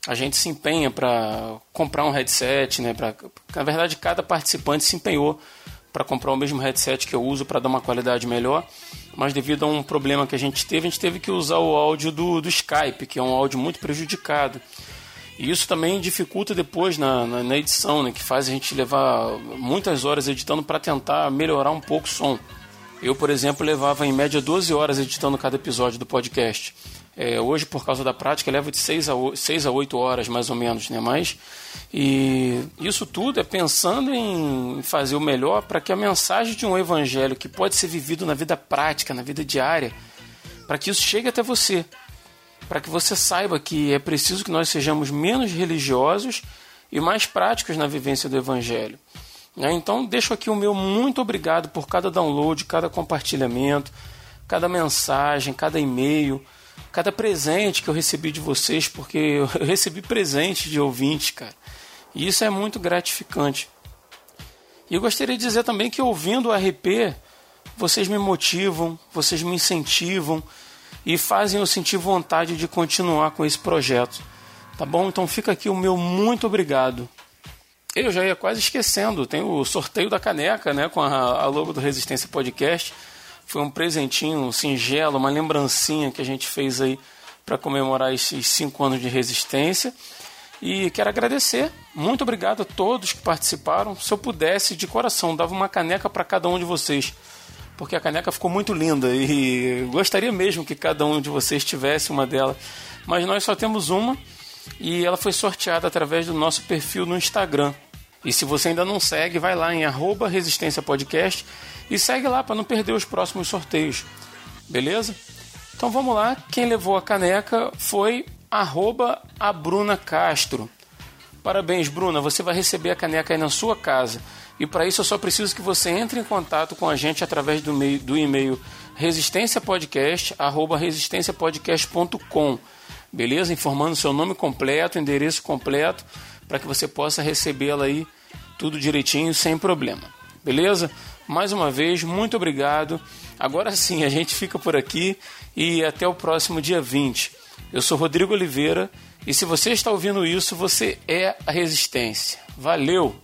B: A gente se empenha para comprar um headset, né? Pra, na verdade, cada participante se empenhou para comprar o mesmo headset que eu uso para dar uma qualidade melhor, mas devido a um problema que a gente teve, a gente teve que usar o áudio do, do Skype, que é um áudio muito prejudicado. E isso também dificulta depois na, na, na edição, né, que faz a gente levar muitas horas editando para tentar melhorar um pouco o som. Eu, por exemplo, levava em média 12 horas editando cada episódio do podcast. É, hoje, por causa da prática, leva de 6 a, 8, 6 a 8 horas, mais ou menos, né? Mas, e isso tudo é pensando em fazer o melhor para que a mensagem de um evangelho que pode ser vivido na vida prática, na vida diária, para que isso chegue até você para que você saiba que é preciso que nós sejamos menos religiosos e mais práticos na vivência do Evangelho. Né? Então, deixo aqui o meu muito obrigado por cada download, cada compartilhamento, cada mensagem, cada e-mail, cada presente que eu recebi de vocês, porque eu recebi presente de ouvintes, cara. E isso é muito gratificante. E eu gostaria de dizer também que ouvindo o RP, vocês me motivam, vocês me incentivam, e fazem eu sentir vontade de continuar com esse projeto. Tá bom? Então fica aqui o meu muito obrigado. Eu já ia quase esquecendo, tem o sorteio da caneca, né, com a, a logo do Resistência Podcast. Foi um presentinho um singelo, uma lembrancinha que a gente fez aí para comemorar esses cinco anos de resistência. E quero agradecer, muito obrigado a todos que participaram. Se eu pudesse, de coração, dava uma caneca para cada um de vocês porque a caneca ficou muito linda e gostaria mesmo que cada um de vocês tivesse uma dela. Mas nós só temos uma e ela foi sorteada através do nosso perfil no Instagram. E se você ainda não segue, vai lá em arroba Resistência Podcast e segue lá para não perder os próximos sorteios. Beleza? Então vamos lá. Quem levou a caneca foi arroba a Bruna Castro. Parabéns, Bruna. Você vai receber a caneca aí na sua casa. E para isso eu só preciso que você entre em contato com a gente através do, meio, do e-mail resistenciapodcast@resistenciapodcast.com. beleza? Informando seu nome completo, endereço completo, para que você possa recebê-la aí tudo direitinho, sem problema, beleza? Mais uma vez, muito obrigado. Agora sim, a gente fica por aqui e até o próximo dia 20. Eu sou Rodrigo Oliveira e se você está ouvindo isso, você é a resistência. Valeu!